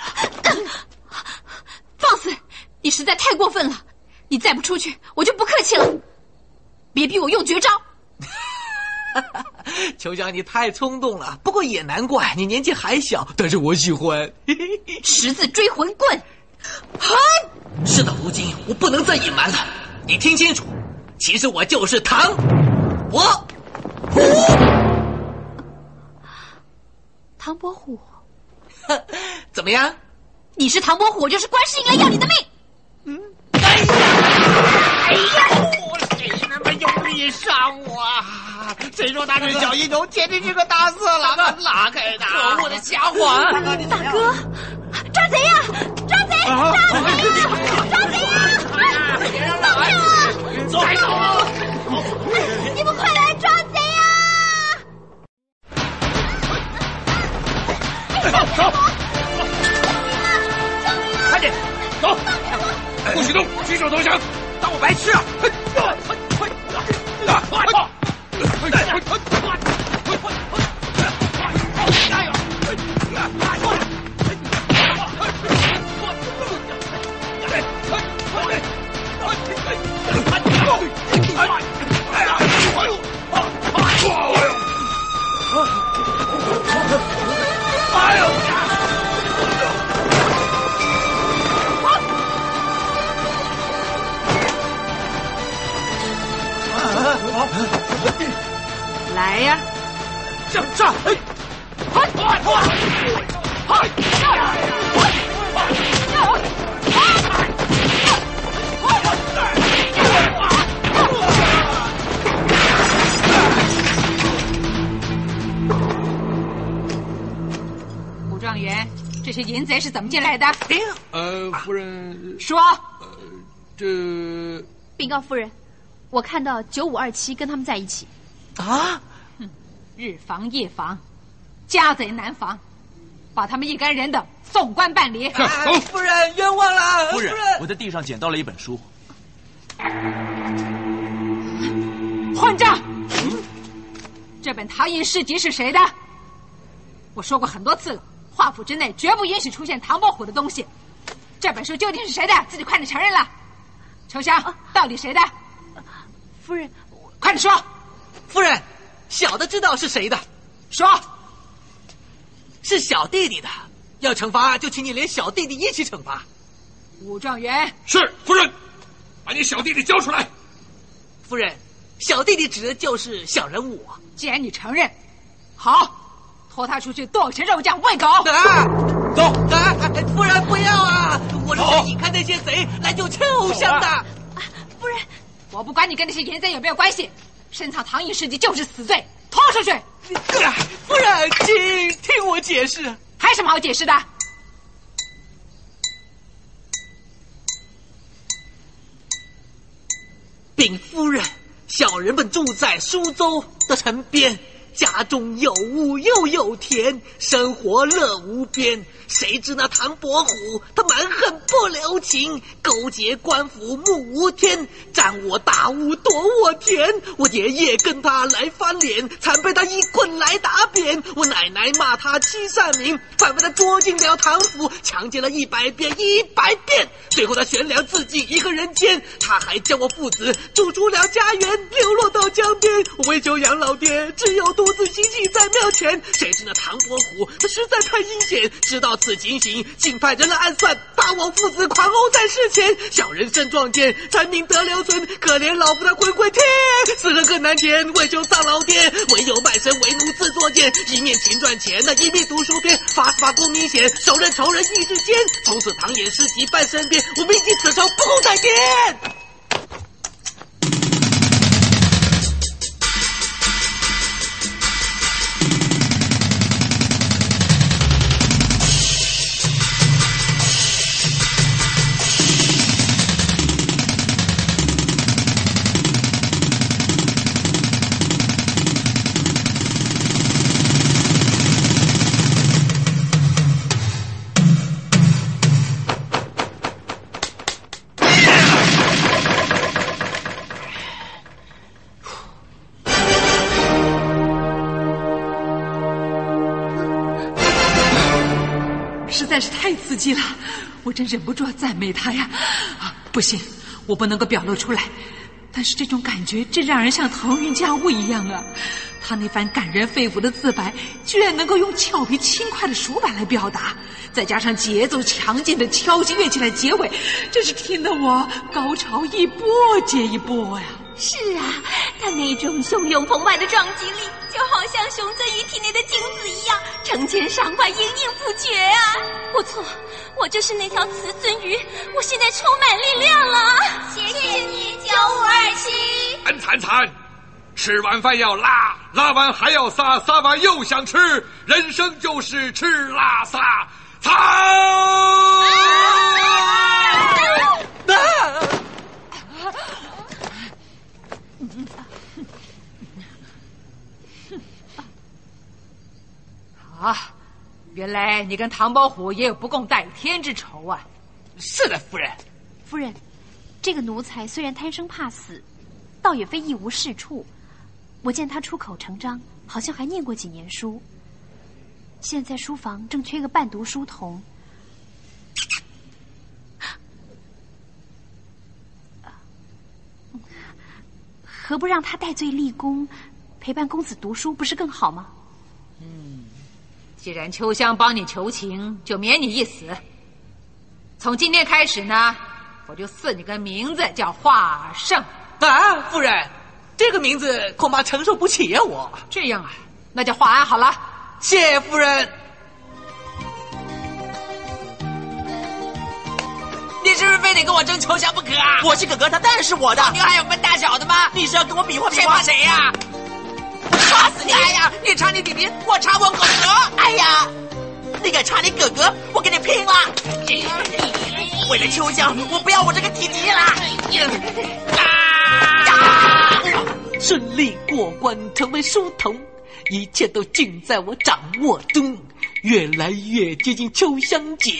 放肆！你实在太过分了！你再不出去，我就不客气了。别逼我用绝招！秋香，你太冲动了。不过也难怪，你年纪还小。但是我喜欢 十字追魂棍。嗨，事到如今，我不能再隐瞒了。你听清楚，其实我就是唐伯虎。唐伯虎，怎么样？你是唐伯虎，我就是观世音来要你的命。嗯，哎呀，哎呀，谁那么用力伤我？谁说他是小阴头？简直是个大色狼啊！拉开他！可恶的家伙！大哥，抓贼呀！抓贼！抓贼呀！抓贼呀！别让他来！走！走！你们快来抓贼呀！走走！快点走！不许动！举手投降！当我白痴啊！快！快！快！快快快！来呀！向上！快快快！快！些淫贼是怎么进来的？呃，夫人说。这禀告夫人，我看到九五二七跟他们在一起。啊！哼，日防夜防，家贼难防，把他们一干人等送官办理。夫人冤枉了！夫人，我在地上捡到了一本书。混账！嗯这本《唐寅诗集》是谁的？我说过很多次了，华府之内绝不允许出现唐伯虎的东西。这本书究竟是谁的？自己快点承认了。秋香，到底谁的？夫人，快点说。夫人，小的知道是谁的。说，是小弟弟的。要惩罚，就请你连小弟弟一起惩罚。武状元，是夫人，把你小弟弟交出来。夫人，小弟弟指的就是小人物。既然你承认，好，拖他出去剁成肉酱喂狗。啊，走！啊，夫人不要啊！我是想引开那些贼来救秋香的。夫人，我不管你跟那些淫贼有没有关系，深藏唐寅事迹就是死罪，拖出去。夫人，请听我解释。还有什么好解释的？禀夫人，小人们住在苏州的城边。家中有屋又有田，生活乐无边。谁知那唐伯虎他蛮横不留情，勾结官府目无天，占我大屋夺我田。我爷爷跟他来翻脸，惨被他一棍来打扁。我奶奶骂他欺善民，反被他捉进了唐府，强奸了一百遍一百遍。最后他悬梁自尽一个人间，他还将我父子逐出了家园，流落到江边。我为求养老爹，只有独独自行在庙前。谁知那唐伯虎他实在太阴险，知道此情形，竟派人来暗算，把我父子狂殴在世前。小人身壮健，残命得留存。可怜老夫他魂归天，死人更难填。为求丧老爹，唯有卖身为奴自作贱。一面勤赚钱，那一面读书篇，发发功明显，手刃仇人意志坚。从此唐寅诗集伴身边，我铭记此仇，不共戴天。了，我真忍不住要赞美他呀！啊，不行，我不能够表露出来。但是这种感觉真让人像腾云驾雾一样啊！他那番感人肺腑的自白，居然能够用俏皮轻快的熟板来表达，再加上节奏强劲的敲击乐器来结尾，真是听得我高潮一波接一波呀！是啊，他那种汹涌澎湃的撞击力，就好像熊鳟鱼体内的精子一样，成千上万，盈盈不绝啊！不错，我就是那条雌鳟鱼，我现在充满力量了。谢谢你，九五二七。惨惨惨！吃完饭要拉，拉完还要撒，撒完又想吃，人生就是吃拉撒擦。啊，原来你跟唐伯虎也有不共戴天之仇啊！是的，夫人。夫人，这个奴才虽然贪生怕死，倒也非一无是处。我见他出口成章，好像还念过几年书。现在书房正缺个伴读书童，何不让他戴罪立功，陪伴公子读书，不是更好吗？既然秋香帮你求情，就免你一死。从今天开始呢，我就赐你个名字，叫华胜。啊，夫人，这个名字恐怕承受不起呀、我。这样啊，那叫华安好了。谢夫人。你是不是非得跟我争秋香不可啊？我是哥哥，他当然是我的。你还有分大小的吗？你是要跟我比划比谁划怕谁呀、我打死你！哎呀，你查你弟弟，我查我哥哥！哎呀，你敢查你哥哥，我跟你拼了！为了秋香，我不要我这个弟弟啦！顺利过关，成为书童，一切都尽在我掌握中。越来越接近秋香姐，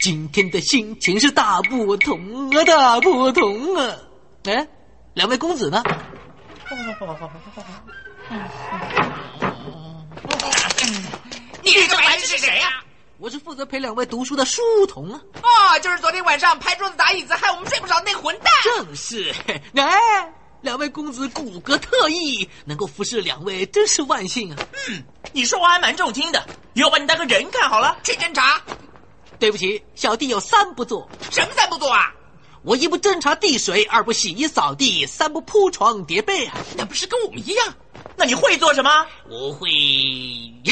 今天的心情是大不同啊，大不同啊！哎，两位公子呢？你这白痴是谁呀、我是负责陪两位读书的书童啊。哦，就是昨天晚上拍桌子打椅子害我们睡不着那混蛋。正是，哎，两位公子骨骼特异，能够服侍两位，真是万幸啊！嗯，你说话还蛮中听的，以后把你当个人看好了。去侦查。对不起，小弟有三不做。什么三不做啊？我一不侦查地水，二不洗衣扫地，三不铺床叠被啊！那不是跟我们一样？那你会做什么？我会，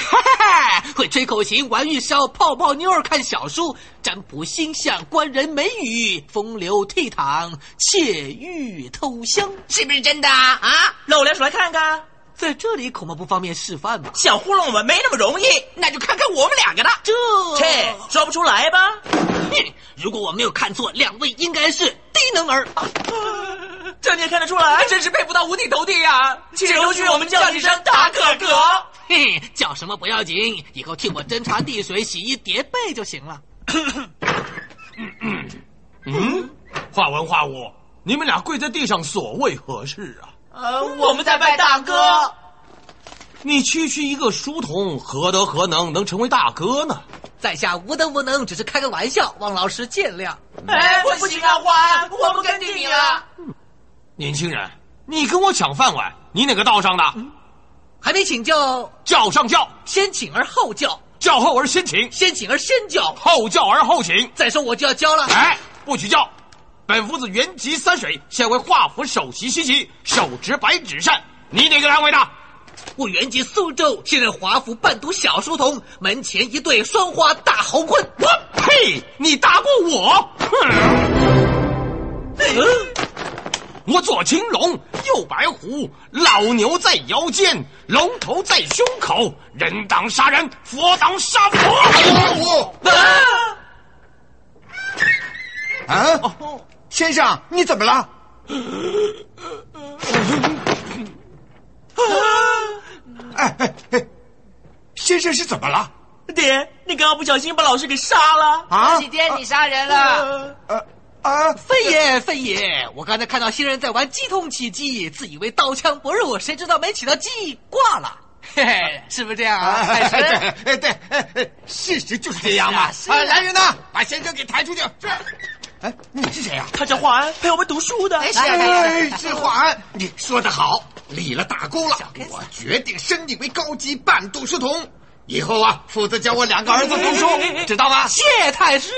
哈哈，会吹口琴、玩玉箫、泡泡妞儿、看小书、占卜星象、观人美语、风流倜傥、窃玉偷香，是不是真的啊？啊，露脸出来看看。在这里恐怕不方便示范吧？想糊弄我们没那么容易，那就看看我们两个的。这，切，说不出来吧？哼，如果我没有看错，两位应该是低能儿。啊、这你也看得出来，真是佩服到五体投地呀、啊！请容许我们叫你声大哥哥。嘿，叫什么不要紧，以后替我斟茶递水、洗衣叠被就行了。嗯，画文画武，你们俩跪在地上所为何事啊？呃，我们在拜大哥。你区区一个书童，何德何能能成为大哥呢？在下无德无能，只是开个玩笑，望老师见谅。哎，不行啊，花，我不跟定你了。年轻人，你跟我抢饭碗，你哪个道上的？嗯、还没请教，教上教，先请而后教，教后而先请，先请而先教，后教而后请。再说我就要教了。哎，不许教！本夫子原籍三水，现为华府首席西岐，手执白纸扇。你哪个单位的？我原籍苏州，现任华府伴读小书童，门前一对双花大猴棍。我呸！你打过我？嗯，我左青龙，右白虎，老牛在腰间，龙头在胸口。人挡杀人，佛挡杀佛。我啊！啊！先生，你怎么了？哎哎哎！先生是怎么了？爹，你刚刚不小心把老师给杀了啊！几天你杀人了？呃啊！飞爷，飞爷，我刚才看到新人在玩鸡通起鸡，自以为刀枪不入，谁知道没起到鸡挂了。嘿嘿，是不是这样啊？哎对哎对哎，事实就是这样嘛！啊，来人呐，把先生给抬出去！是。哎，你是谁呀、啊？他叫华安，陪我们读书的。哎，是华安，你说得好，立了大功了。我决定升你为高级伴读书童，以后啊，负责教我两个儿子读书，知道吗？谢太师。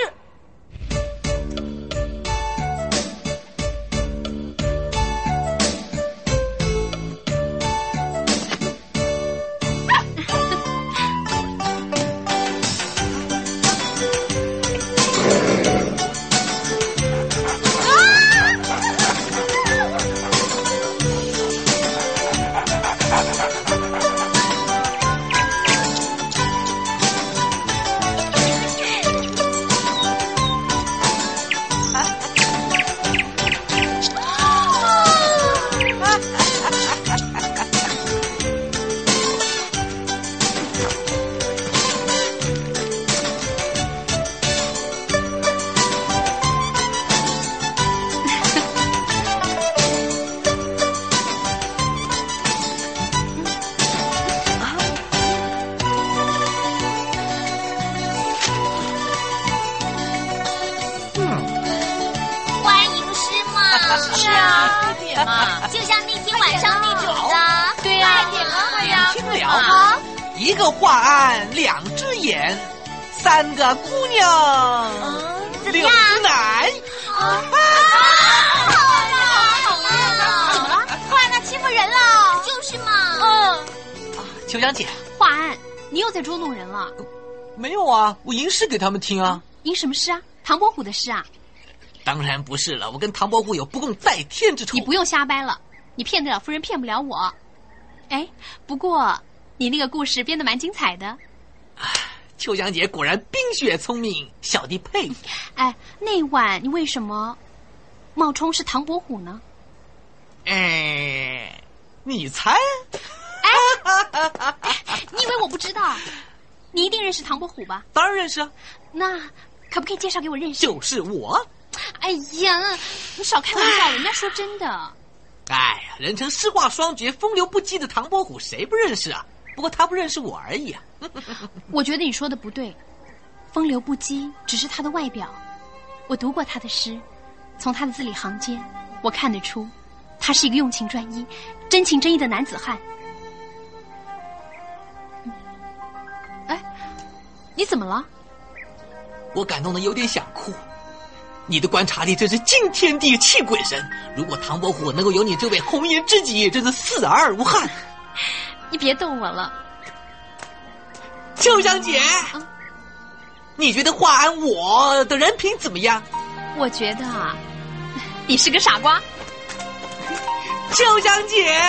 啊，我吟诗给他们听啊。吟什么诗啊？唐伯虎的诗啊？当然不是了，我跟唐伯虎有不共戴天之仇。你不用瞎掰了，你骗得了夫人，骗不了我。哎，不过你那个故事编得蛮精彩的。秋香姐果然冰雪聪明，小弟佩服。哎，那晚你为什么冒充是唐伯虎呢？哎，你猜？哎，你以为我不知道？你一定认识唐伯虎吧？当然认识啊。那可不可以介绍给我认识？就是我。哎呀，你少开玩笑，人家说真的。哎呀，人称诗画双绝、风流不羁的唐伯虎，谁不认识啊？不过他不认识我而已啊。我觉得你说的不对，风流不羁只是他的外表。我读过他的诗，从他的字里行间，我看得出，他是一个用情专一、真情真意的男子汉。你怎么了？我感动的有点想哭。你的观察力真是惊天地泣鬼神。如果唐伯虎能够有你这位红颜知己，真是死而无憾。你别逗我了，秋香姐，你觉得华安我的人品怎么样？我觉得啊，你是个傻瓜。秋香姐，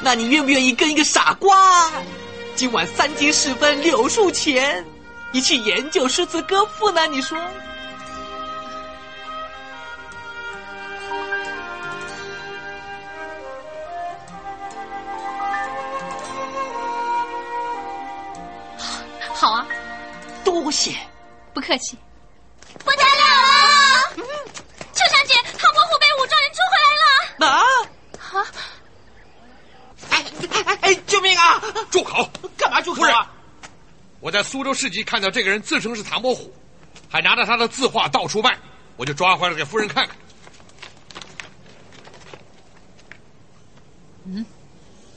那你愿不愿意跟一个傻瓜，今晚三更时分柳树前？一起研究诗词歌赋呢？你说？好啊，多谢，不客气。不得了了！秋香姐，唐伯虎被武状元捉回来了。啊！啊！哎哎哎！救命啊！住口！干嘛住口啊？我在苏州市集看到这个人自称是唐伯虎，还拿着他的字画到处卖，我就抓回来给夫人看看。嗯，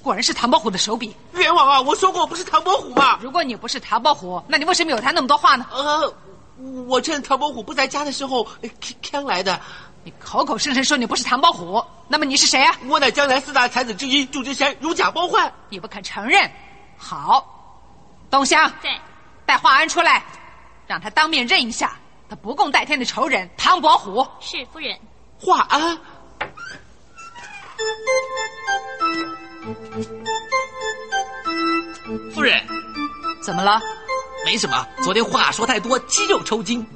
果然是唐伯虎的手笔。冤枉啊！我说过我不是唐伯虎嘛。如果你不是唐伯虎，那你为什么有他那么多画呢？呃，我趁唐伯虎不在家的时候看来的。你口口声声说你不是唐伯虎，那么你是谁啊？我乃江南四大才子之一祝枝贤，如假包换。你不肯承认？好。东乡，对，带华安出来，让他当面认一下，他不共戴天的仇人唐伯虎。是夫人。华安，夫人，怎么了？没什么，昨天话说太多，肌肉抽筋。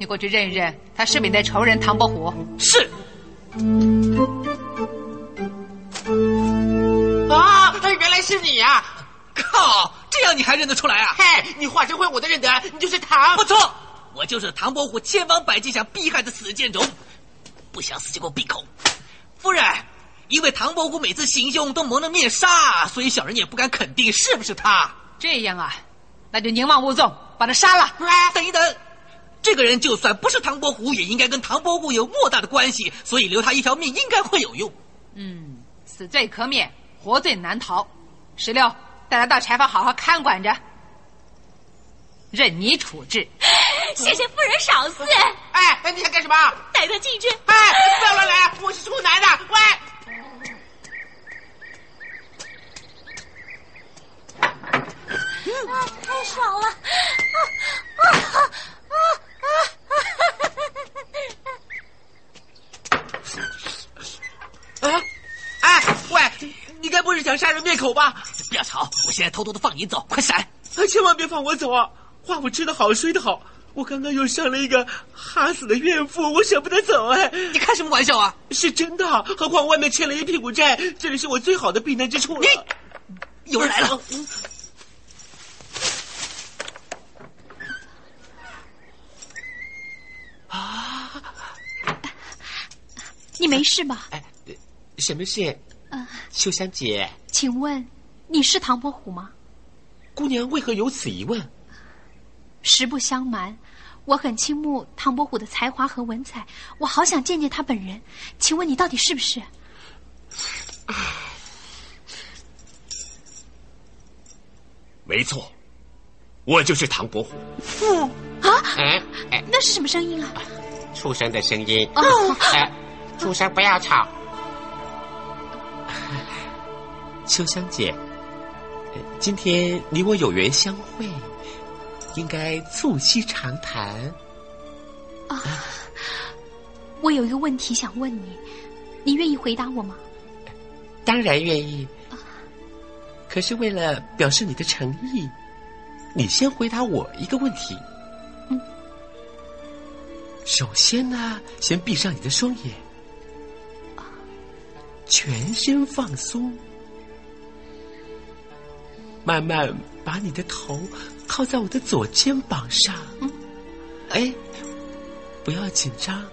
你过去认一认，他是你的仇人唐伯虎。是。啊，原来是你呀！靠！这样你还认得出来啊？嘿，你化身为我的认得，你就是唐。不错，我就是唐伯虎千方百计想逼害的死贱种，不想死就给我闭口。夫人，因为唐伯虎每次行凶都蒙着面纱，所以小人也不敢肯定是不是他。这样啊，那就宁枉勿纵，把他杀了。等一等，这个人就算不是唐伯虎，也应该跟唐伯虎有莫大的关系，所以留他一条命应该会有用。嗯，死罪可免，活罪难逃。石榴。带他到柴房好好看管着，任你处置。谢谢夫人赏赐。哎，你想干什么？带他进去。哎，不要乱来，我是处男的。喂。啊，太爽了！啊啊啊啊啊！啊！哎，喂。你该不是想杀人灭口吧？不要吵！我现在偷偷的放你走，快闪！千万别放我走啊！话我吃的好，睡得好。我刚刚又伤了一个哈死的怨妇，我舍不得走哎！你开什么玩笑啊？是真的，何况外面欠了一屁股债，这里是我最好的避难之处了。你，有人来了！啊！你没事吧？哎，什么事？啊，秋香姐，请问你是唐伯虎吗？姑娘为何有此疑问？实不相瞒，我很倾慕唐伯虎的才华和文采，我好想见见他本人。请问你到底是不是？没错，我就是唐伯虎。嗯啊，哎哎，那是什么声音啊？畜生的声音。哦，哎，畜生不要吵。秋香姐，今天你我有缘相会，应该促膝长谈。啊，我有一个问题想问你，你愿意回答我吗？当然愿意。可是为了表示你的诚意，你先回答我一个问题。嗯。首先呢，先闭上你的双眼，全身放松，慢慢把你的头靠在我的左肩膀上。嗯。哎，不要紧张，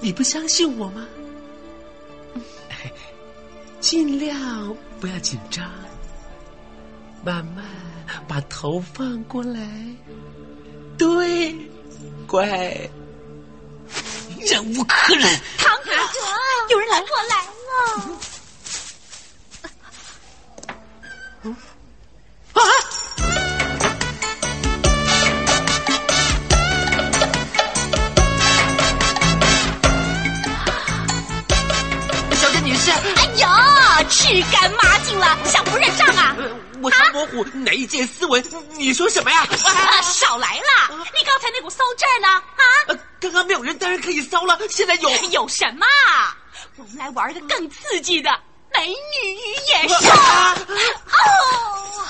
你不相信我吗？尽量不要紧张，慢慢把头放过来。对，乖，忍无可忍。唐哥，有人来，我来了。啊！小姐女士，哎呦吃干抹净了，想不认账啊？我唐伯虎哪一件斯文？你说什么呀？少来了！你刚才那股骚劲儿呢？啊？刚刚没有人，当然可以骚了。现在有有什么？我们来玩个更刺激的，美女与野兽。哦，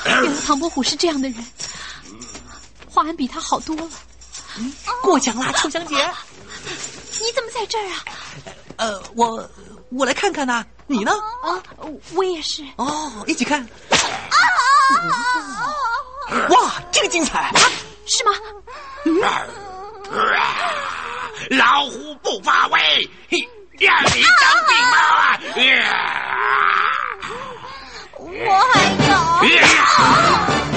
原来唐伯虎是这样的人，华安比他好多了。过奖啦，秋香姐。你怎么在这儿啊？呃，我我来看看呐。你呢？啊，我也是。哦，一起看。啊哇，这个精彩，是吗？老虎不发威，让你当病猫。我还有。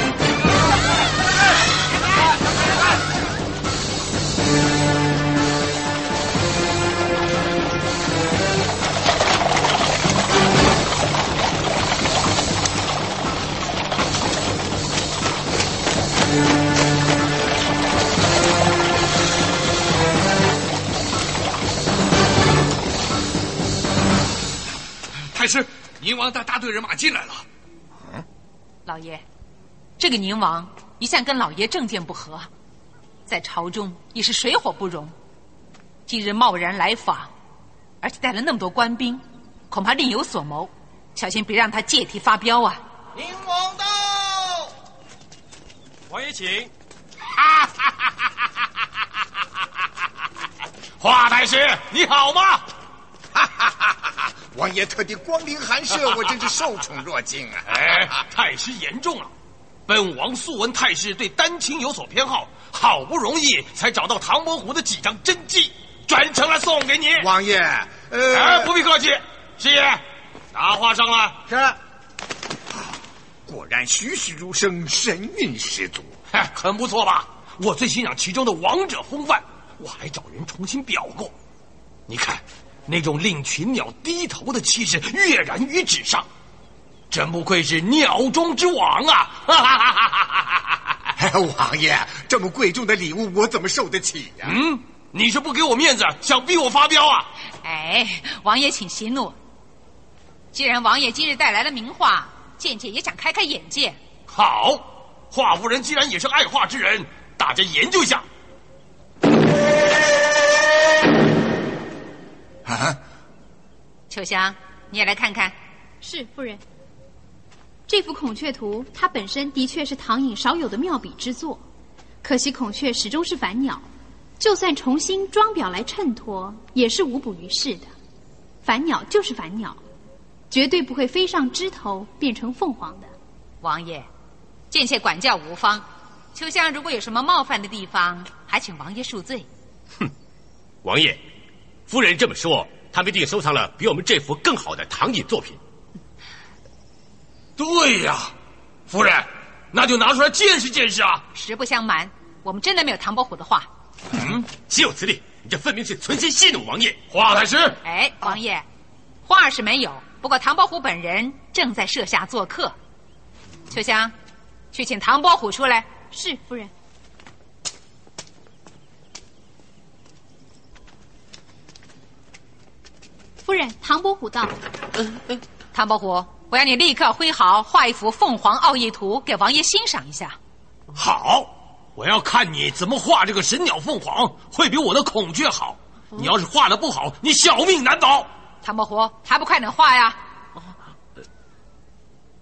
太师，宁王带大队人马进来了。嗯，老爷，这个宁王一向跟老爷政见不合，在朝中也是水火不容。今日贸然来访，而且带了那么多官兵，恐怕另有所谋，小心别让他借题发飙啊！宁王到，王爷请。华太师，你好吗？王爷特地光临寒舍，我真是受宠若惊啊！哎，太师言重了。本王素闻太师对丹青有所偏好，好不容易才找到唐伯虎的几张真迹，专程来送给你。王爷，呃，哎，不必客气。师爷，拿画上来。是。果然栩栩如生，神韵十足。嗨，很不错吧？我最欣赏其中的王者风范，我还找人重新裱过。你看。那种令群鸟低头的气势跃然于纸上，真不愧是鸟中之王啊！王爷，这么贵重的礼物，我怎么受得起呀？嗯，你是不给我面子，想逼我发飙啊？哎，王爷请息怒。既然王爷今日带来了名画，渐渐也想开开眼界。好，华夫人既然也是爱画之人，大家研究一下。啊，秋香，你也来看看。是夫人。这幅孔雀图，它本身的确是唐寅少有的妙笔之作，可惜孔雀始终是凡鸟，就算重新装裱来衬托，也是无补于事的。凡鸟就是凡鸟，绝对不会飞上枝头变成凤凰的。王爷，贱妾管教无方，秋香如果有什么冒犯的地方，还请王爷恕罪。哼，王爷。夫人这么说，他们一定收藏了比我们这幅更好的唐寅作品。对呀，夫人，那就拿出来见识见识啊！实不相瞒，我们真的没有唐伯虎的画。嗯，岂有此理！你这分明是存心戏弄王爷。华太师，哎，王爷，画是没有，不过唐伯虎本人正在舍下做客。秋香，去请唐伯虎出来。是夫人。夫人唐伯虎道唐伯虎我要你立刻挥毫画一幅凤凰奥义图给王爷欣赏一下。好我要看你怎么画这个神鸟凤凰会比我的孔雀好你要是画的不好你小命难保。唐伯虎还不快点画呀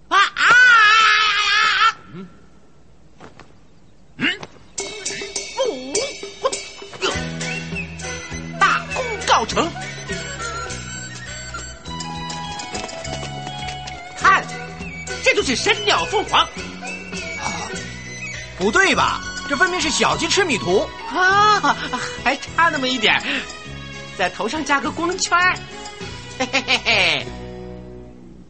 啊啊嗯？呀大功告成。这就是神鸟凤凰。不对吧？这分明是小鸡吃米图啊，还差那么一点，在头上加个光圈嘿嘿嘿嘿，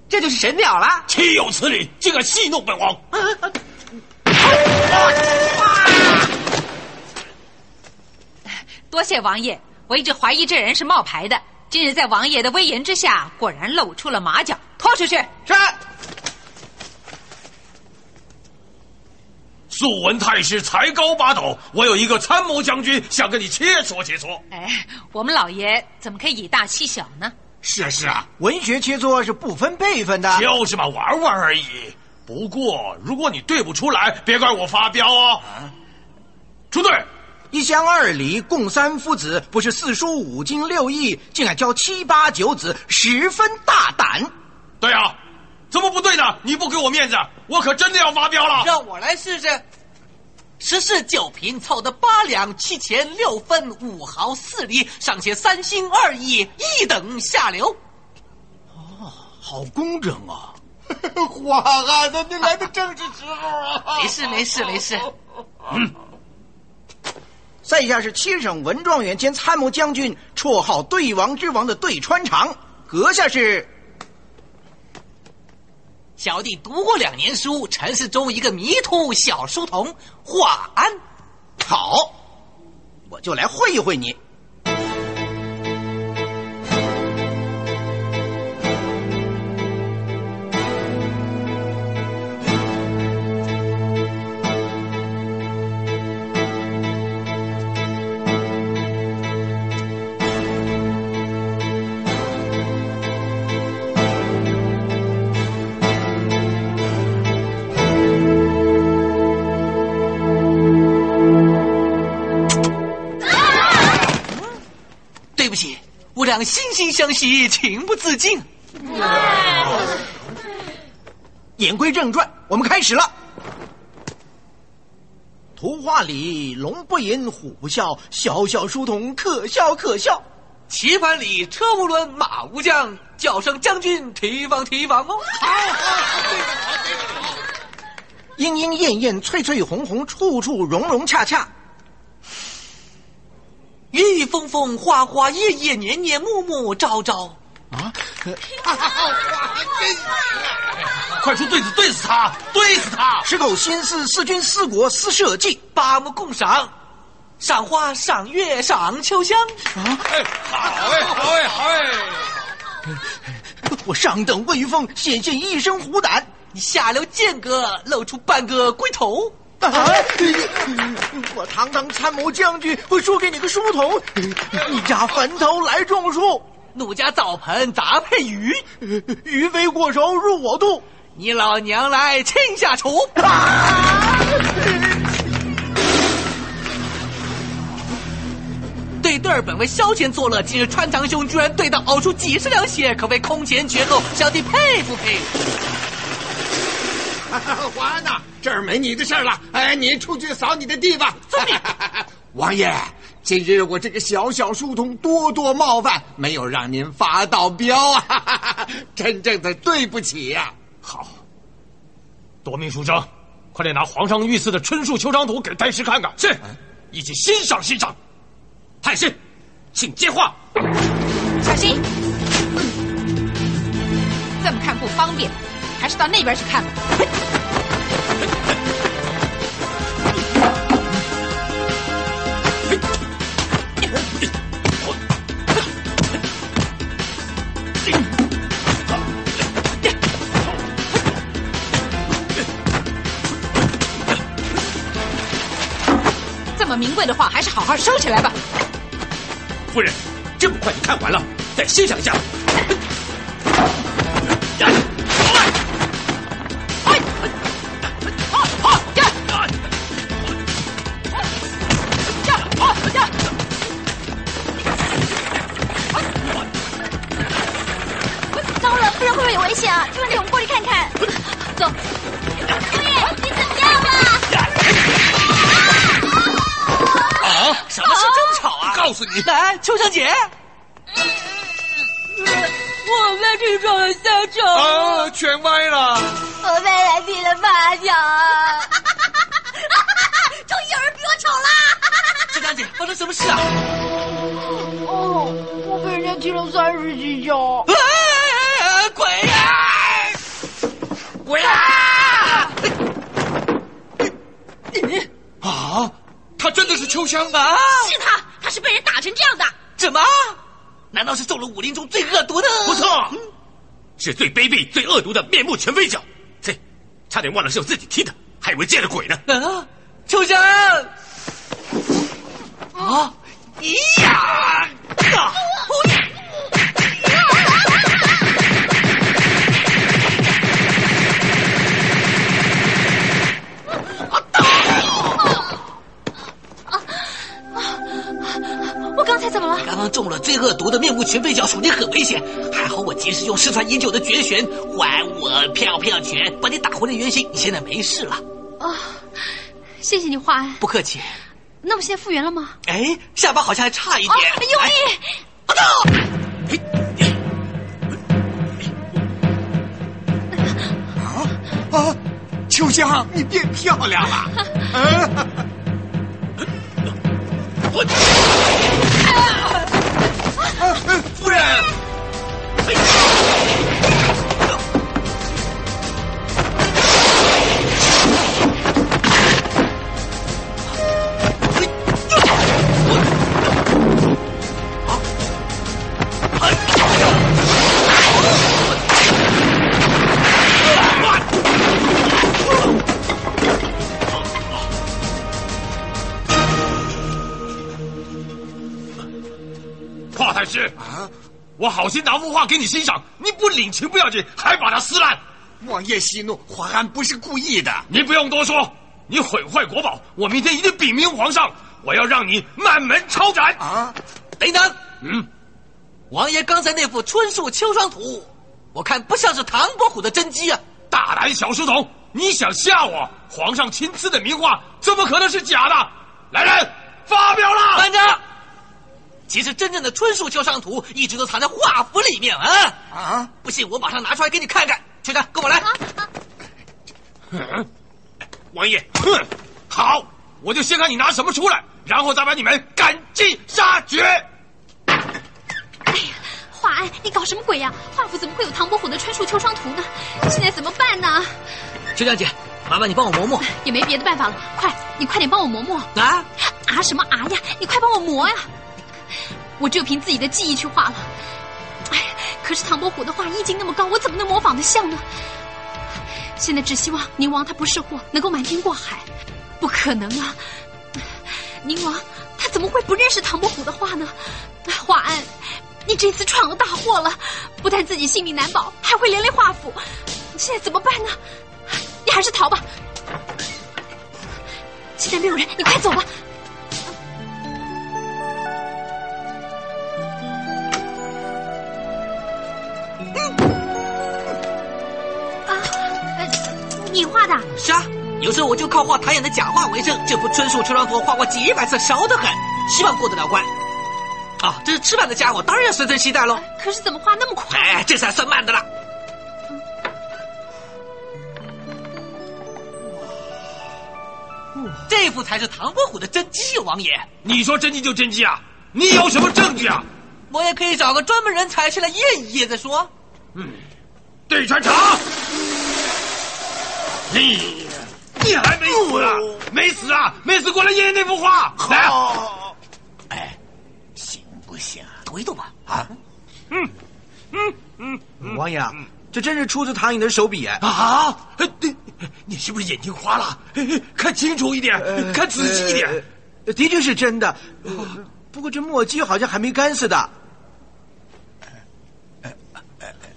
这就是神鸟了。岂有此理！竟敢戏弄本王！多谢王爷，我一直怀疑这人是冒牌的，今日在王爷的威严之下，果然露出了马脚。拖出去！是。素闻太师才高八斗，我有一个参谋将军想跟你切磋切磋。哎，我们老爷怎么可以以大欺小呢？是啊是啊，文学切磋是不分辈分的，就是嘛，玩玩而已。不过如果你对不出来，别怪我发飙哦。出队。一乡二里共三夫子，不是四书五经六艺，竟敢教七八九子，十分大胆。对啊，怎么不对呢？你不给我面子，我可真的要发飙了。让我来试试。十室九平凑得八两七钱六分五毫四厘，尚且三心二意，一等下流。哦，好工整啊！皇啊，那你来的正是时候啊！没事没事没事。嗯。在下是七省文状元兼参谋将军，绰号“对王之王”的对川长。阁下是？小弟读过两年书，尘世中一个迷途小书童华安。好，我就来会一会你。俩惺惺相惜，情不自禁。言归正传，我们开始了。图画里龙不吟，虎不啸，小小书童可笑可笑。棋盘里车无轮，马无缰，叫声将军提防提防哦。好，好，莺莺燕燕，翠翠红红，处处融融洽洽。雨雨风风，花花叶叶，年年暮暮，朝朝。啊！快出对子，对死他，对死他！十口心思，四君四国四社稷，八目共赏，赏花，赏月，赏秋香。啊！哎，好哎，好哎，好哎！我上等威风，显现一身虎胆；你下流剑阁，露出半个龟头。啊！我堂堂参谋将军，会输给你个书童？你家坟头来种树，奴家澡盆杂配鱼，鱼肥过手入我肚，你老娘来亲下厨。对对儿本为消遣作乐，今日川长兄居然对到呕出几十两血，可谓空前绝后，小弟佩服佩服。华安呐！这儿没你的事儿了，哎，你出去扫你的地吧。遵命。王爷，今日我这个小小书童多多冒犯，没有让您发到飙啊，真正的对不起呀。好，夺命书生，快点拿皇上御赐的春树秋长图给太师看看。是，一起欣赏欣赏。太师，请接话。小心，这么看不方便，还是到那边去看吧。么名贵的画，还是好好收起来吧。夫人，这么快就看完了，再欣赏一下。秋香姐，我被踢中了下场，啊，全歪了。我被人踢了八脚。终于有人比我丑啦！秋香姐，发生什么事啊？哦，我被人家踢了三十几脚。哎，鬼呀！鬼呀！你啊，他真的是秋香啊！是他，他是被人打成这样的。怎么？难道是中了武林中最恶毒的？不错，是最卑鄙、最恶毒的面目全非脚。这，差点忘了是我自己踢的，还以为见了鬼呢。啊，秋香！啊！咿呀！啊！刚才怎么了？刚刚中了最恶毒的面目全非脚，属你很危险。还好我及时用失传已久的绝学“还我飘飘拳”把你打回了原形，你现在没事了。啊，谢谢你，华安。不客气。那我现在复原了吗？哎，下巴好像还差一点。用力！啊到！啊啊！秋香，你变漂亮了。啊 我，啊，啊夫人，华我好心拿幅画给你欣赏，你不领情不要紧，还把它撕烂。王爷息怒，华安不是故意的。你不用多说，你毁坏国宝，我明天一定禀明皇上，我要让你满门抄斩啊！等等，嗯，王爷刚才那幅春树秋霜图，我看不像是唐伯虎的真迹啊！大胆小书童，你想吓我？皇上亲赐的名画，怎么可能是假的？来人，发表了！班长。其实真正的春树秋霜图一直都藏在画幅里面啊！啊！不信我马上拿出来给你看看。秋香，跟我来。啊啊嗯、王爷，哼，好，我就先看你拿什么出来，然后再把你们赶尽杀绝。哎呀，华安，你搞什么鬼呀、啊？画府怎么会有唐伯虎的春树秋霜图呢？现在怎么办呢？秋香姐，麻烦你帮我磨磨。也没别的办法了，快，你快点帮我磨磨。啊啊什么啊呀？你快帮我磨呀！我只有凭自己的记忆去画了。哎，可是唐伯虎的画意境那么高，我怎么能模仿得像呢？现在只希望宁王他不是货，能够瞒天过海。不可能啊！宁王他怎么会不认识唐伯虎的画呢？华安，你这次闯了大祸了，不但自己性命难保，还会连累华府。现在怎么办呢？你还是逃吧。现在没有人，你快走吧。你画的？是啊，有时候我就靠画唐寅的假画为生。这幅春树秋霜图画过几百次，熟得很，希望过得了关。啊，这是吃饭的家伙，当然要随身携带喽。可是怎么画那么快？哎，这才算慢的了。这幅才是唐伯虎的真迹，王爷。你说真迹就真迹啊？你有什么证据啊？我也可以找个专门人才去来验一验再说。嗯，对穿肠。你你还没死啊？没死啊？没死过来验验那幅画。来，哎，行不行？抖一抖吧。啊，嗯嗯嗯，王爷，这真是出自唐寅的手笔哎！啊，你你是不是眼睛花了？看清楚一点，看仔细一点。的确是真的，不过这墨迹好像还没干似的。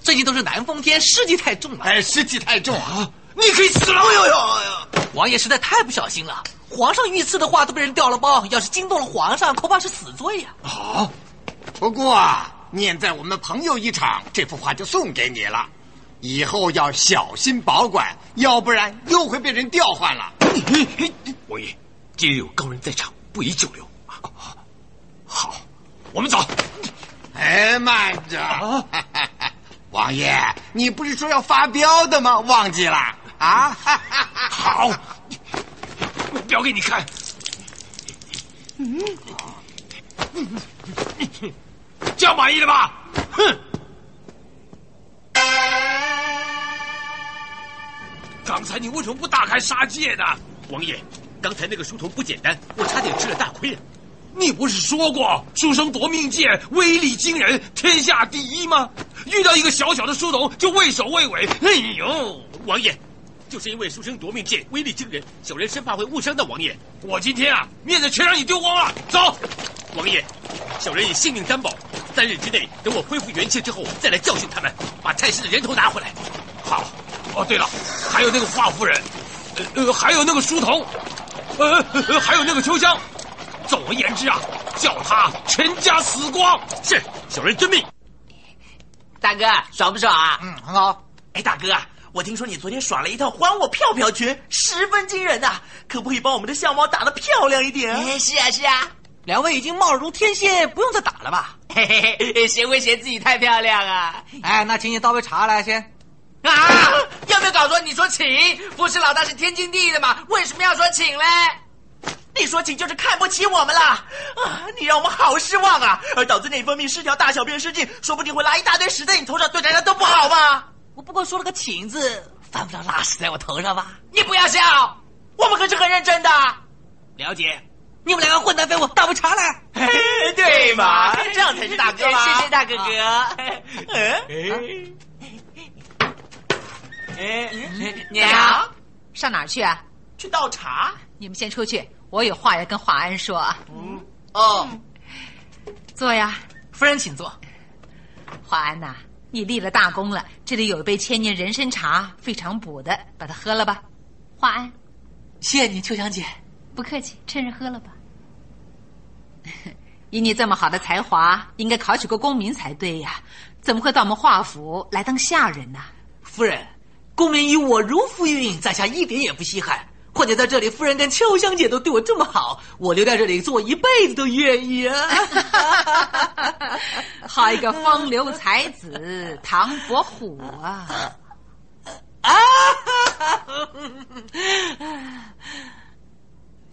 最近都是南风天，湿气太重了。哎，湿气太重啊！你可以死了！哎呦呦哎呦！王爷实在太不小心了，皇上御赐的画都被人掉了包，要是惊动了皇上，恐怕是死罪呀、啊。好，不过啊，念在我们朋友一场，这幅画就送给你了。以后要小心保管，要不然又会被人调换了。王爷，今日有高人在场，不宜久留。好。我们走。哎，慢着！王爷，你不是说要发飙的吗？忘记了啊？好，我表给你看。嗯这样满意了吧？哼！刚才你为什么不大开杀戒呢？王爷，刚才那个书童不简单，我差点吃了大亏了。你不是说过书生夺命剑威力惊人，天下第一吗？遇到一个小小的书童就畏首畏尾。哎呦，王爷，就是因为书生夺命剑威力惊人，小人生怕会误伤到王爷。我今天啊，面子全让你丢光了。走，王爷，小人以性命担保，三日之内等我恢复元气之后再来教训他们，把太师的人头拿回来。好。哦，对了，还有那个华夫人，呃呃，还有那个书童，呃，还有那个秋香。总而言之啊，叫他全家死光。是，小人遵命。大哥，爽不爽啊？嗯，很好。哎，大哥，我听说你昨天耍了一套还我票票拳，十分惊人呐，可不可以把我们的相貌打得漂亮一点？哎，是啊，是啊。两位已经貌如天仙，不用再打了吧？嘿嘿嘿，谁会嫌自己太漂亮啊？哎，那请你倒杯茶来先。啊！有没有搞错？你说请，不是老大是天经地义的吗？为什么要说请嘞？你说请就是看不起我们了啊！你让我们好失望啊！而导致内分泌失调、大小便失禁，说不定会拉一大堆屎在你头上，对大家都不好嘛！我不过说了个请字，犯不着拉屎在我头上吧？你不要笑，我们可是很认真的。了解，你们两个混蛋废物，倒杯茶来。对嘛？这样才是大哥嘛！谢谢大哥哥。嗯。哎，你好，上哪儿去啊？去倒茶。你们先出去，我有话要跟华安说。嗯，哦，坐呀，夫人请坐。华安呐，你立了大功了，这里有一杯千年人参茶，非常补的，把它喝了吧。华安，谢谢你，秋香姐。不客气，趁热喝了吧。以你这么好的才华，应该考取个功名才对呀，怎么会到我们华府来当下人呢？夫人。功名与我如浮云，在下一点也不稀罕。况且在这里，夫人跟秋香姐都对我这么好，我留在这里做一辈子都愿意啊！好一个风流才子唐伯虎啊！啊！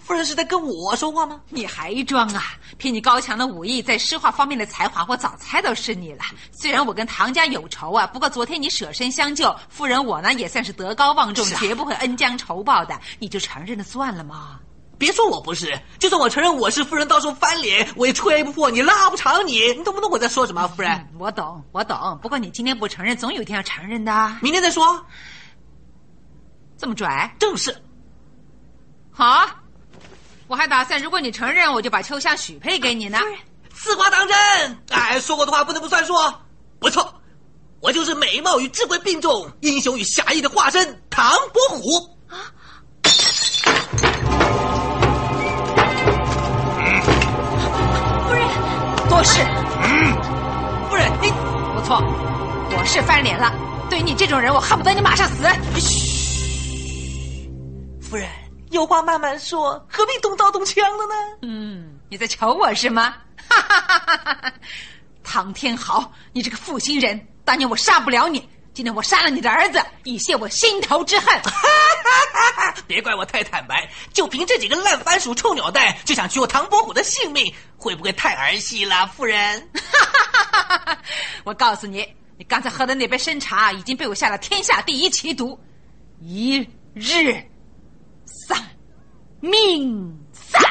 夫人是在跟我说话吗？你还装啊！凭你高强的武艺，在诗画方面的才华，我早猜到是你了。虽然我跟唐家有仇啊，不过昨天你舍身相救，夫人我呢也算是德高望重，绝不会恩将仇报的。你就承认了算了嘛！别说我不是，就算我承认我是夫人，到时候翻脸我也吹不破你，拉不长你。你懂不懂我在说什么？夫人，我懂，我懂。不过你今天不承认，总有一天要承认的。明天再说。这么拽？正是。好。我还打算，如果你承认，我就把秋香许配给你呢。此话当真？哎，说过的话不能不算数。不错，我就是美貌与智慧并重、英雄与侠义的化身唐伯虎。啊！夫人，多事。嗯，夫人，你不错，我是翻脸了。对于你这种人，我恨不得你马上死。嘘，夫人。有话慢慢说，何必动刀动枪的呢？嗯，你在瞧我是吗？哈哈哈哈哈！唐天豪，你这个负心人，当年我杀不了你，今天我杀了你的儿子，以泄我心头之恨。哈哈哈哈别怪我太坦白，就凭这几个烂番薯、臭鸟蛋，就想取我唐伯虎的性命，会不会太儿戏了，夫人？哈哈哈哈哈！我告诉你，你刚才喝的那杯参茶已经被我下了天下第一奇毒，一日。丧命散！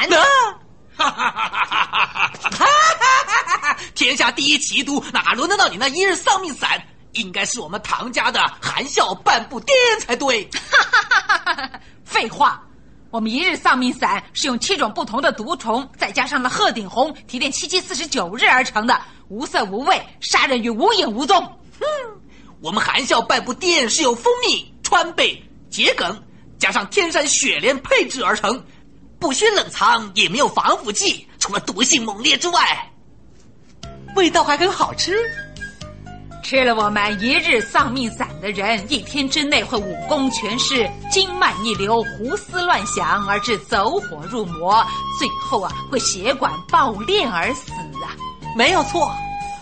哈哈哈哈哈哈！天下第一奇毒，哪轮得到你那一日丧命散？应该是我们唐家的含笑半步癫才对。哈哈哈哈哈！废话，我们一日丧命散是用七种不同的毒虫，再加上了鹤顶红提炼七七四十九日而成的，无色无味，杀人于无影无踪。哼，我们含笑半步癫是由蜂蜜、川贝、桔梗。加上天山雪莲配制而成，不需冷藏，也没有防腐剂，除了毒性猛烈之外，味道还很好吃。吃了我们一日丧命散的人，一天之内会武功全失、经脉逆流、胡思乱想，而致走火入魔，最后啊会血管爆裂而死啊！没有错。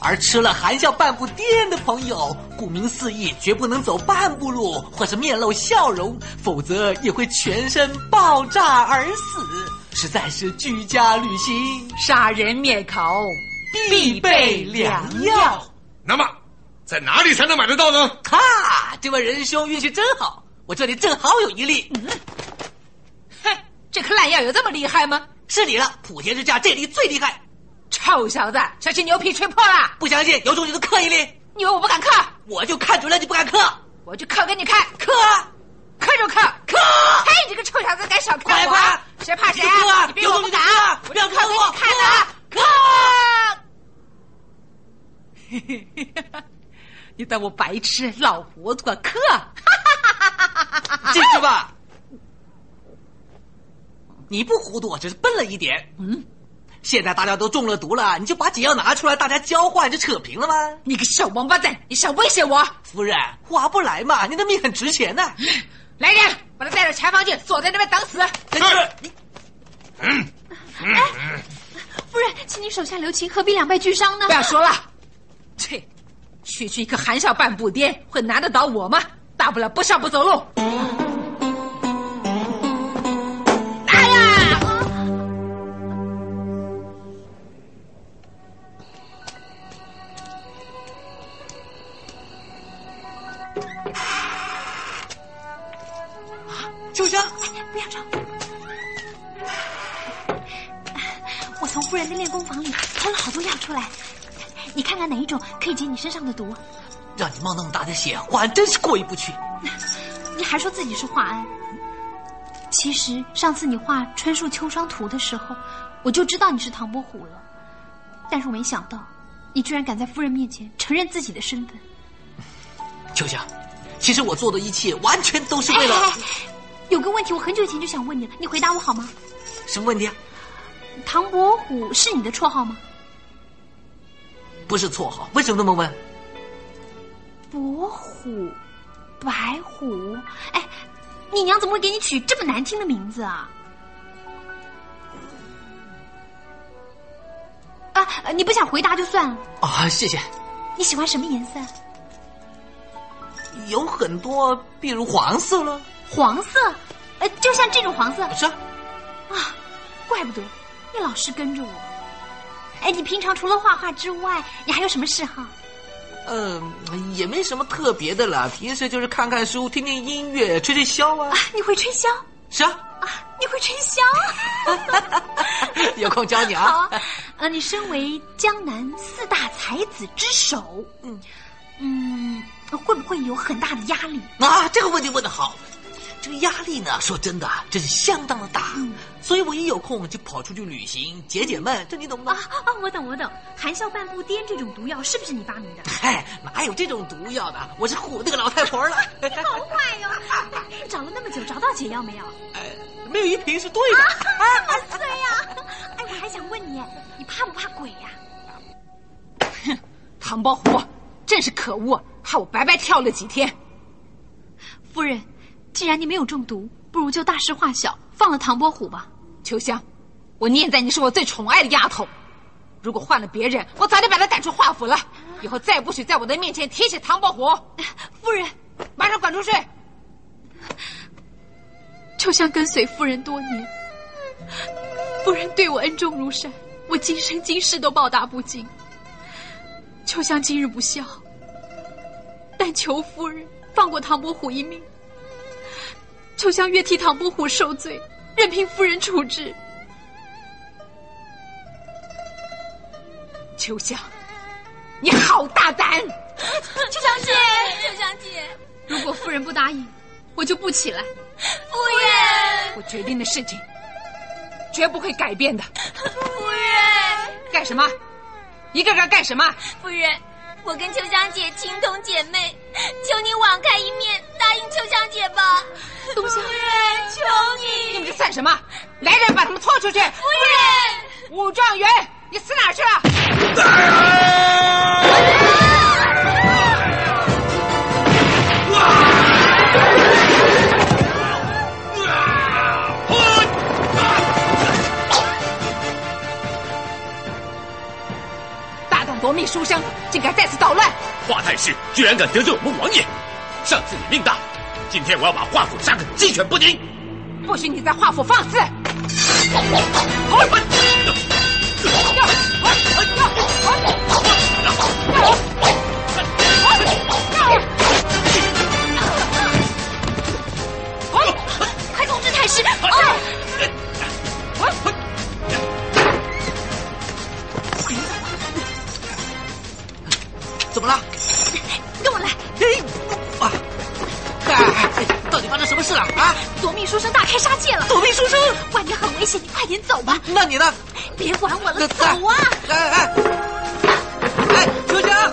而吃了含笑半步癫的朋友，顾名思义，绝不能走半步路或是面露笑容，否则也会全身爆炸而死。实在是居家旅行杀人灭口必备良药。那么，在哪里才能买得到呢？哈，这位仁兄运气真好，我这里正好有一粒。嗯，哼，这颗烂药有这么厉害吗？是你了，普天之下这粒最厉害。臭小子，小心牛皮吹破了！不相信，有种你就刻一粒。你以为我不敢刻？我就看准了你不敢刻，我就刻给你看。刻，刻就刻，刻！嘿，你这个臭小子，敢小看我？谁怕谁？啊！你逼我不敢，不要看我，看的。刻！嘿嘿嘿，你当我白痴、老糊涂？刻！记住吧，你不糊涂，只是笨了一点。嗯。现在大家都中了毒了，你就把解药拿出来，大家交换就扯平了吗？你个小王八蛋，你想威胁我？夫人，划不来嘛，你的命很值钱呢。来人，把他带到柴房去，锁在那边等死。是。嗯。哎，夫人，请你手下留情，何必两败俱伤呢？不要说了。切，区区一个含笑半步癫，会难得倒我吗？大不了不上不走路。身上的毒？让你冒那么大的险，华安真是过意不去。你还说自己是华安？其实上次你画《春树秋霜图》的时候，我就知道你是唐伯虎了，但是我没想到，你居然敢在夫人面前承认自己的身份。秋香，其实我做的一切完全都是为了……哎哎有个问题，我很久以前就想问你了，你回答我好吗？什么问题啊？唐伯虎是你的绰号吗？不是绰号，为什么那么问？伯虎，白虎，哎，你娘怎么会给你取这么难听的名字啊？啊，你不想回答就算了。啊，谢谢。你喜欢什么颜色？有很多，比如黄色了。黄色，呃，就像这种黄色。是啊，啊，怪不得你老是跟着我。哎，你平常除了画画之外，你还有什么嗜好？嗯、呃，也没什么特别的了，平时就是看看书、听听音乐、吹吹箫啊。啊，你会吹箫？是啊。啊，你会吹箫？有空教你啊。好啊。呃，你身为江南四大才子之首，嗯嗯，会不会有很大的压力？啊，这个问题问的好。这个压力呢，说真的，真是相当的大，嗯、所以我一有空就跑出去旅行，解解闷。这你懂不懂？啊啊，我懂我懂。含笑半步癫这种毒药是不是你发明的？嗨，哪有这种毒药的？我是唬那个老太婆了。好坏哟、哦！找了那么久，找到解药没有？呃，没有一瓶是对的。啊，好衰呀！哎，我还想问你，你怕不怕鬼呀、啊？哼，唐伯虎真是可恶，害我白白跳了几天。夫人。既然你没有中毒，不如就大事化小，放了唐伯虎吧。秋香，我念在你是我最宠爱的丫头，如果换了别人，我早就把她赶出华府了。以后再也不许在我的面前提起唐伯虎。夫人，马上滚出去！秋香跟随夫人多年，夫人对我恩重如山，我今生今世都报答不尽。秋香今日不孝，但求夫人放过唐伯虎一命。秋香愿替唐伯虎受罪，任凭夫人处置。秋香，你好大胆！秋香姐，秋香姐，如果夫人不答应，我就不起来。夫人，我决定的事情绝不会改变的。夫人，干什么？一个个干什么？夫人。我跟秋香姐情同姐妹，求你网开一面，秋香姐吧。冬香，夫人，求你！你们这算什么？来人，把他们拖出去！夫人，武状元，你死哪去了？啊夺命书生，竟敢在此捣乱！华太师居然敢得罪我们王爷！上次你命大，今天我要把华府杀个鸡犬不宁！不许你在华府放肆！么事了？啊！夺命书生大开杀戒了！夺命书生，外面很危险，你快点走吧。那你呢？别管我了，走啊！哎哎哎！秋香，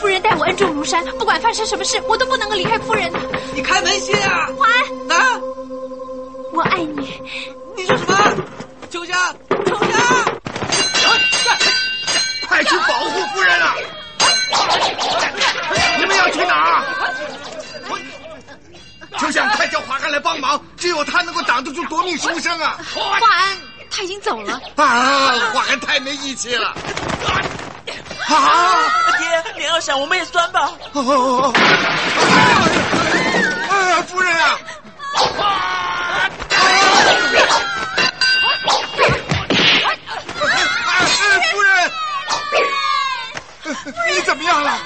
夫人待我恩重如山，不管发生什么事，我都不能够离开夫人的。你开门先啊！华安，啊！我爱你。你说什么？秋香，秋香！快去保护夫人啊！你们要去哪儿？秋香，快叫华安来帮忙，只有他能够挡得住夺命书生啊！华安，他已经走了。啊，华安太没义气了！啊，爹，莲儿闪，我们也算吧。哦，啊，夫人啊！夫人，你怎么样了？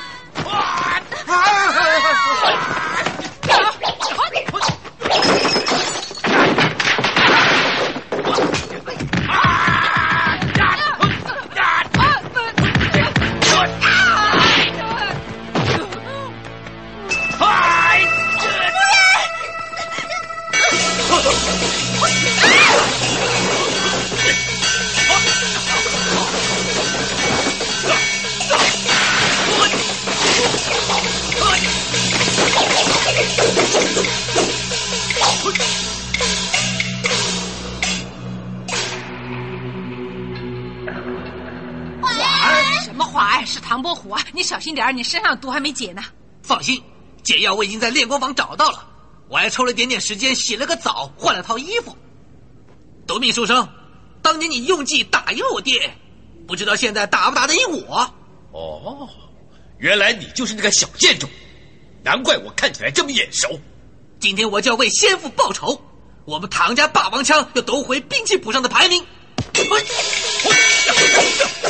什是唐伯虎啊！你小心点儿，你身上的毒还没解呢。放心，解药我已经在炼功房找到了，我还抽了点点时间洗了个澡，换了套衣服。夺命书生，当年你用计打赢了我爹，不知道现在打不打得赢我？哦，原来你就是那个小贱种，难怪我看起来这么眼熟。今天我就要为先父报仇，我们唐家霸王枪要夺回兵器谱上的排名。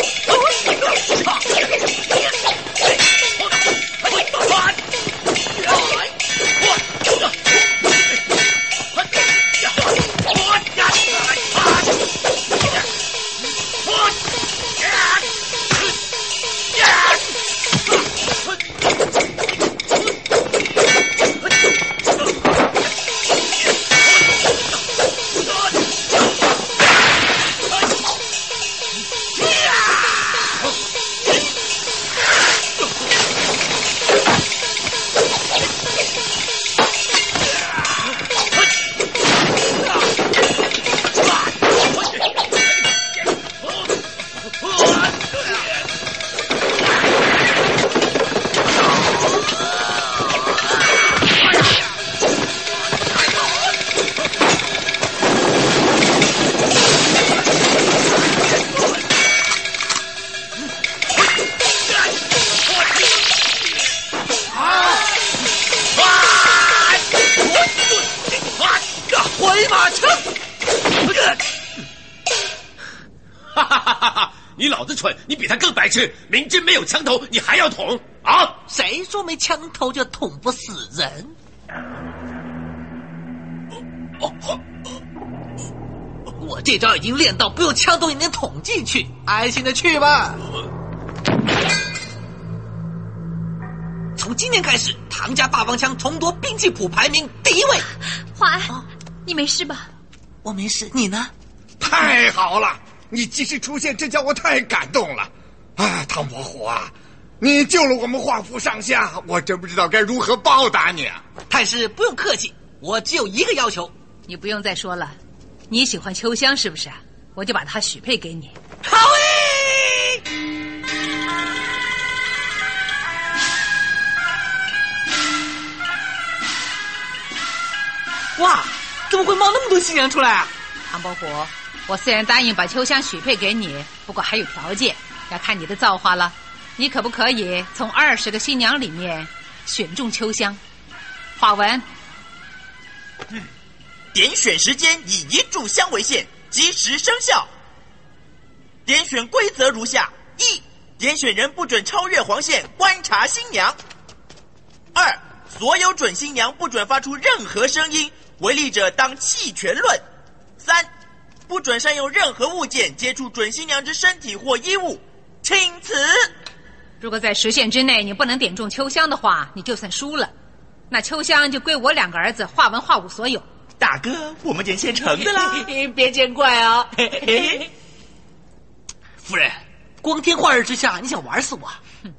明知没有枪头，你还要捅啊？谁说没枪头就捅不死人？我这招已经练到不用枪头也能捅进去，安心的去吧。从今天开始，唐家霸王枪重夺兵器谱排名第一位。华安，你没事吧？我没事，你呢？太好了，你及时出现，这叫我太感动了。啊，唐伯虎啊，你救了我们华府上下，我真不知道该如何报答你啊！太师不用客气，我只有一个要求。你不用再说了，你喜欢秋香是不是？我就把她许配给你。好诶！哇，怎么会冒那么多新娘出来啊？唐伯虎，我虽然答应把秋香许配给你，不过还有条件，要看你的造化了。你可不可以从二十个新娘里面选中秋香？华文，嗯点选时间以一炷香为限，即时生效。点选规则如下：一、点选人不准超越黄线观察新娘；二、所有准新娘不准发出任何声音，违例者当弃权论；三、不准善用任何物件接触准新娘之身体或衣物。请辞。如果在时限之内你不能点中秋香的话，你就算输了。那秋香就归我两个儿子画文、画武所有。大哥，我们点现成的啦，别见怪啊！夫人，光天化日之下，你想玩死我？哼，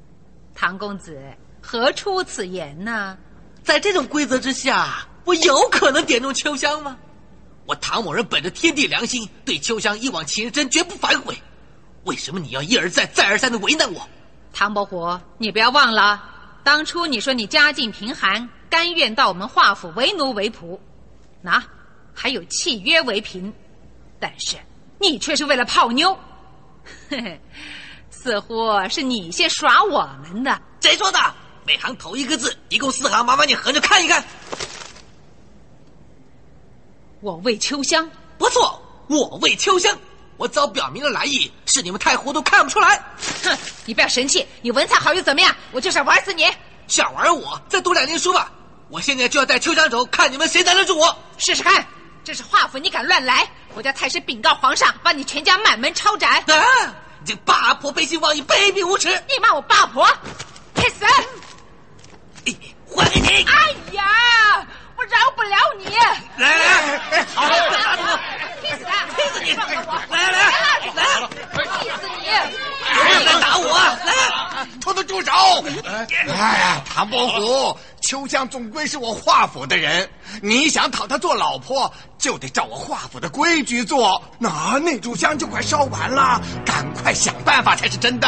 唐公子何出此言呢？在这种规则之下，我有可能点中秋香吗？我唐某人本着天地良心，对秋香一往情深，绝不反悔。为什么你要一而再、再而三的为难我？唐伯虎，你不要忘了，当初你说你家境贫寒，甘愿到我们华府为奴为仆，那还有契约为凭，但是你却是为了泡妞。嘿嘿，似乎是你先耍我们的。谁说的？每行头一个字，一共四行，麻烦你合着看一看。我为秋香，不错，我为秋香。我早表明了来意，是你们太糊涂，看不出来。哼，你不要神气，你文采好又怎么样？我就想玩死你。想玩我？再读两年书吧。我现在就要带秋香走，看你们谁拦得住我。试试看。这是华府，你敢乱来，我叫太师禀告皇上，把你全家满门抄斩。啊！你这八婆背信忘义，卑鄙无耻！你骂我八婆？去死！还给你！哎呀，我饶不了你！来来来，好，再打他！踢死他！踢死你！来来来来，踢死你！不要来打我！来，偷偷住手！哎呀，唐伯虎，秋香总归是我华府的人，你想讨她做老婆，就得照我华府的规矩做。那那炷香就快烧完了，赶快想办法才是真的。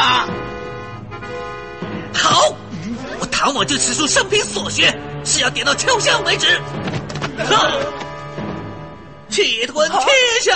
好，我唐某就此处生平所学，是要点到秋香为止。气吞天下！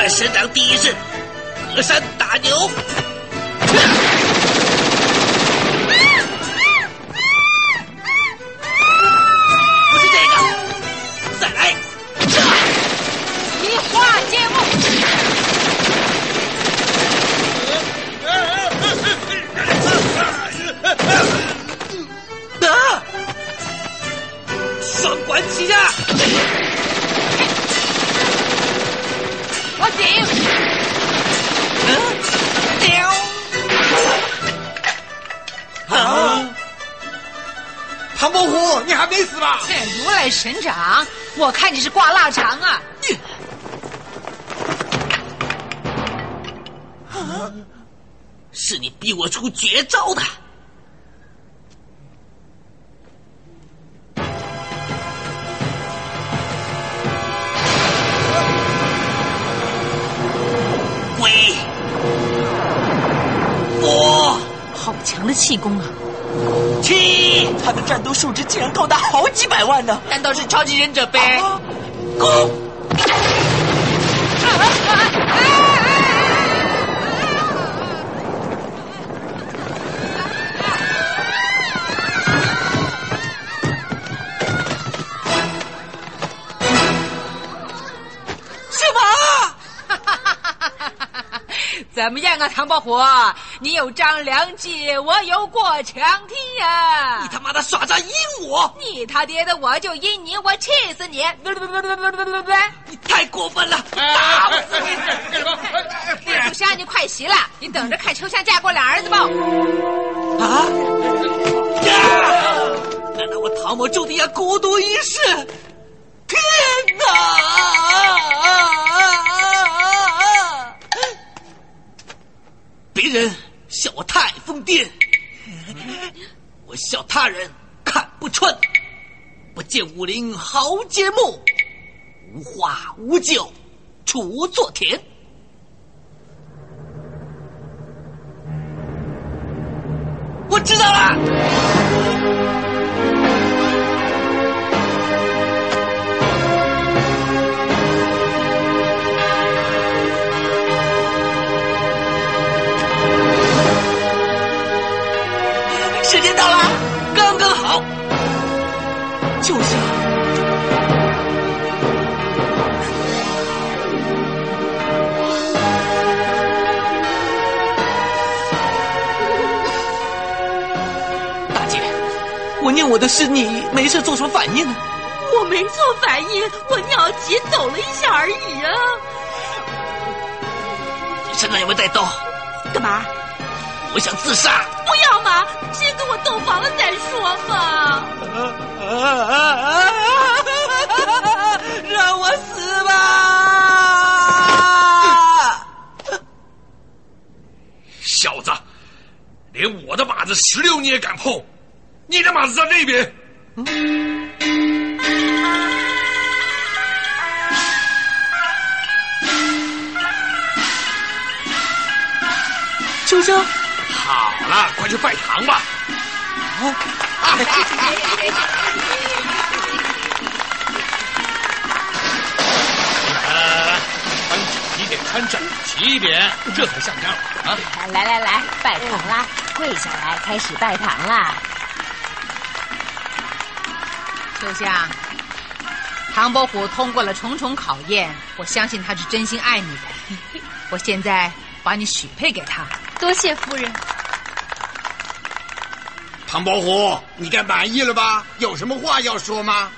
如来神掌第一式，隔山打牛。不是这个，再来！移花接木。啊！双管齐下！我顶。啊！唐伯虎，你还没死吧？如来神掌，我看你是挂腊肠啊！是你逼我出绝招的。的气功啊！气，他的战斗数值竟然高达好几百万呢！难道是超级忍者呗？啊攻！什么？怎么样啊，唐伯虎？你有张良计，我有过墙梯呀、你他妈的耍诈阴我！你他爹的，我就阴你，我气死你！你太过分了，打不死你！这炷香你快洗了，你等着看秋香嫁过来儿子吧！啊！呀！难道我唐某注定要孤独一世？天哪！人笑我太疯癫，我笑他人看不穿。不见武林豪杰墓，无花无酒锄作田。我知道了。就像大姐，我念我的诗，你没事做什么反应呢？我没做反应，我尿急抖了一下而已啊！你身上有没有带刀？干嘛？我想自杀。不要嘛，先跟我洞房了再说嘛！让我死吧！小子，连我的马子石榴你也敢碰？你的马子在那边。秋香，好了，快去拜堂吧。啊来 来，穿整一点，穿整齐一点，这才像样啊！来来来，拜堂啦！跪下来，开始拜堂啦！秋香，唐伯虎通过了重重考验，我相信他是真心爱你的。我现在把你许配给他。多谢夫人。唐伯虎，你该满意了吧？有什么话要说吗？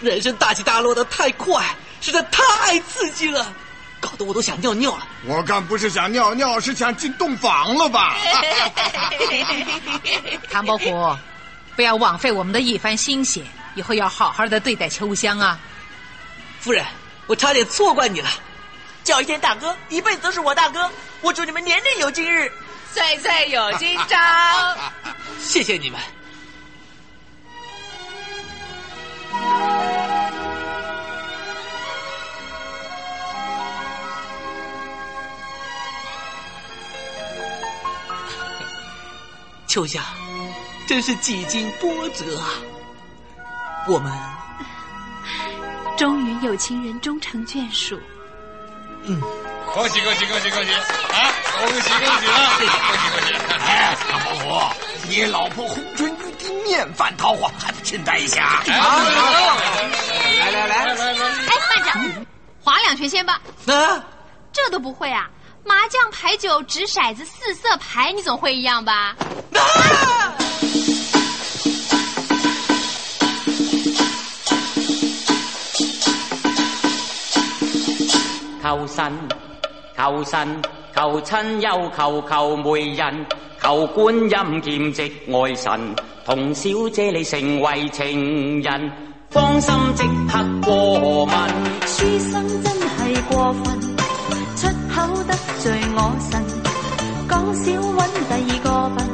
人生大起大落的太快，实在太刺激了，搞得我都想尿尿了。我看不是想尿尿，是想进洞房了吧？唐伯虎，不要枉费我们的一番心血，以后要好好的对待秋香啊。夫人，我差点错怪你了。叫一天大哥，一辈子都是我大哥。我祝你们年年有今日，岁岁有今朝。谢谢你们。秋香，真是几经波折啊！我们终于有情人终成眷属。嗯，恭喜恭喜恭喜恭喜啊！恭喜恭喜了，恭喜恭喜！哎，唐伯虎，你老婆红唇欲滴，面泛桃花，还不亲待一下？啊！来来来来来！哎，慢着，划两圈先吧。啊，这都不会啊？麻将、牌九、掷骰子、四色牌，你总会一样吧？啊！求神，求神，求亲又求求媒人，求观音劍直爱神，同小姐你成为情人，芳心即刻过问。书生真系过分，出口得罪我神，讲少揾第二个笨，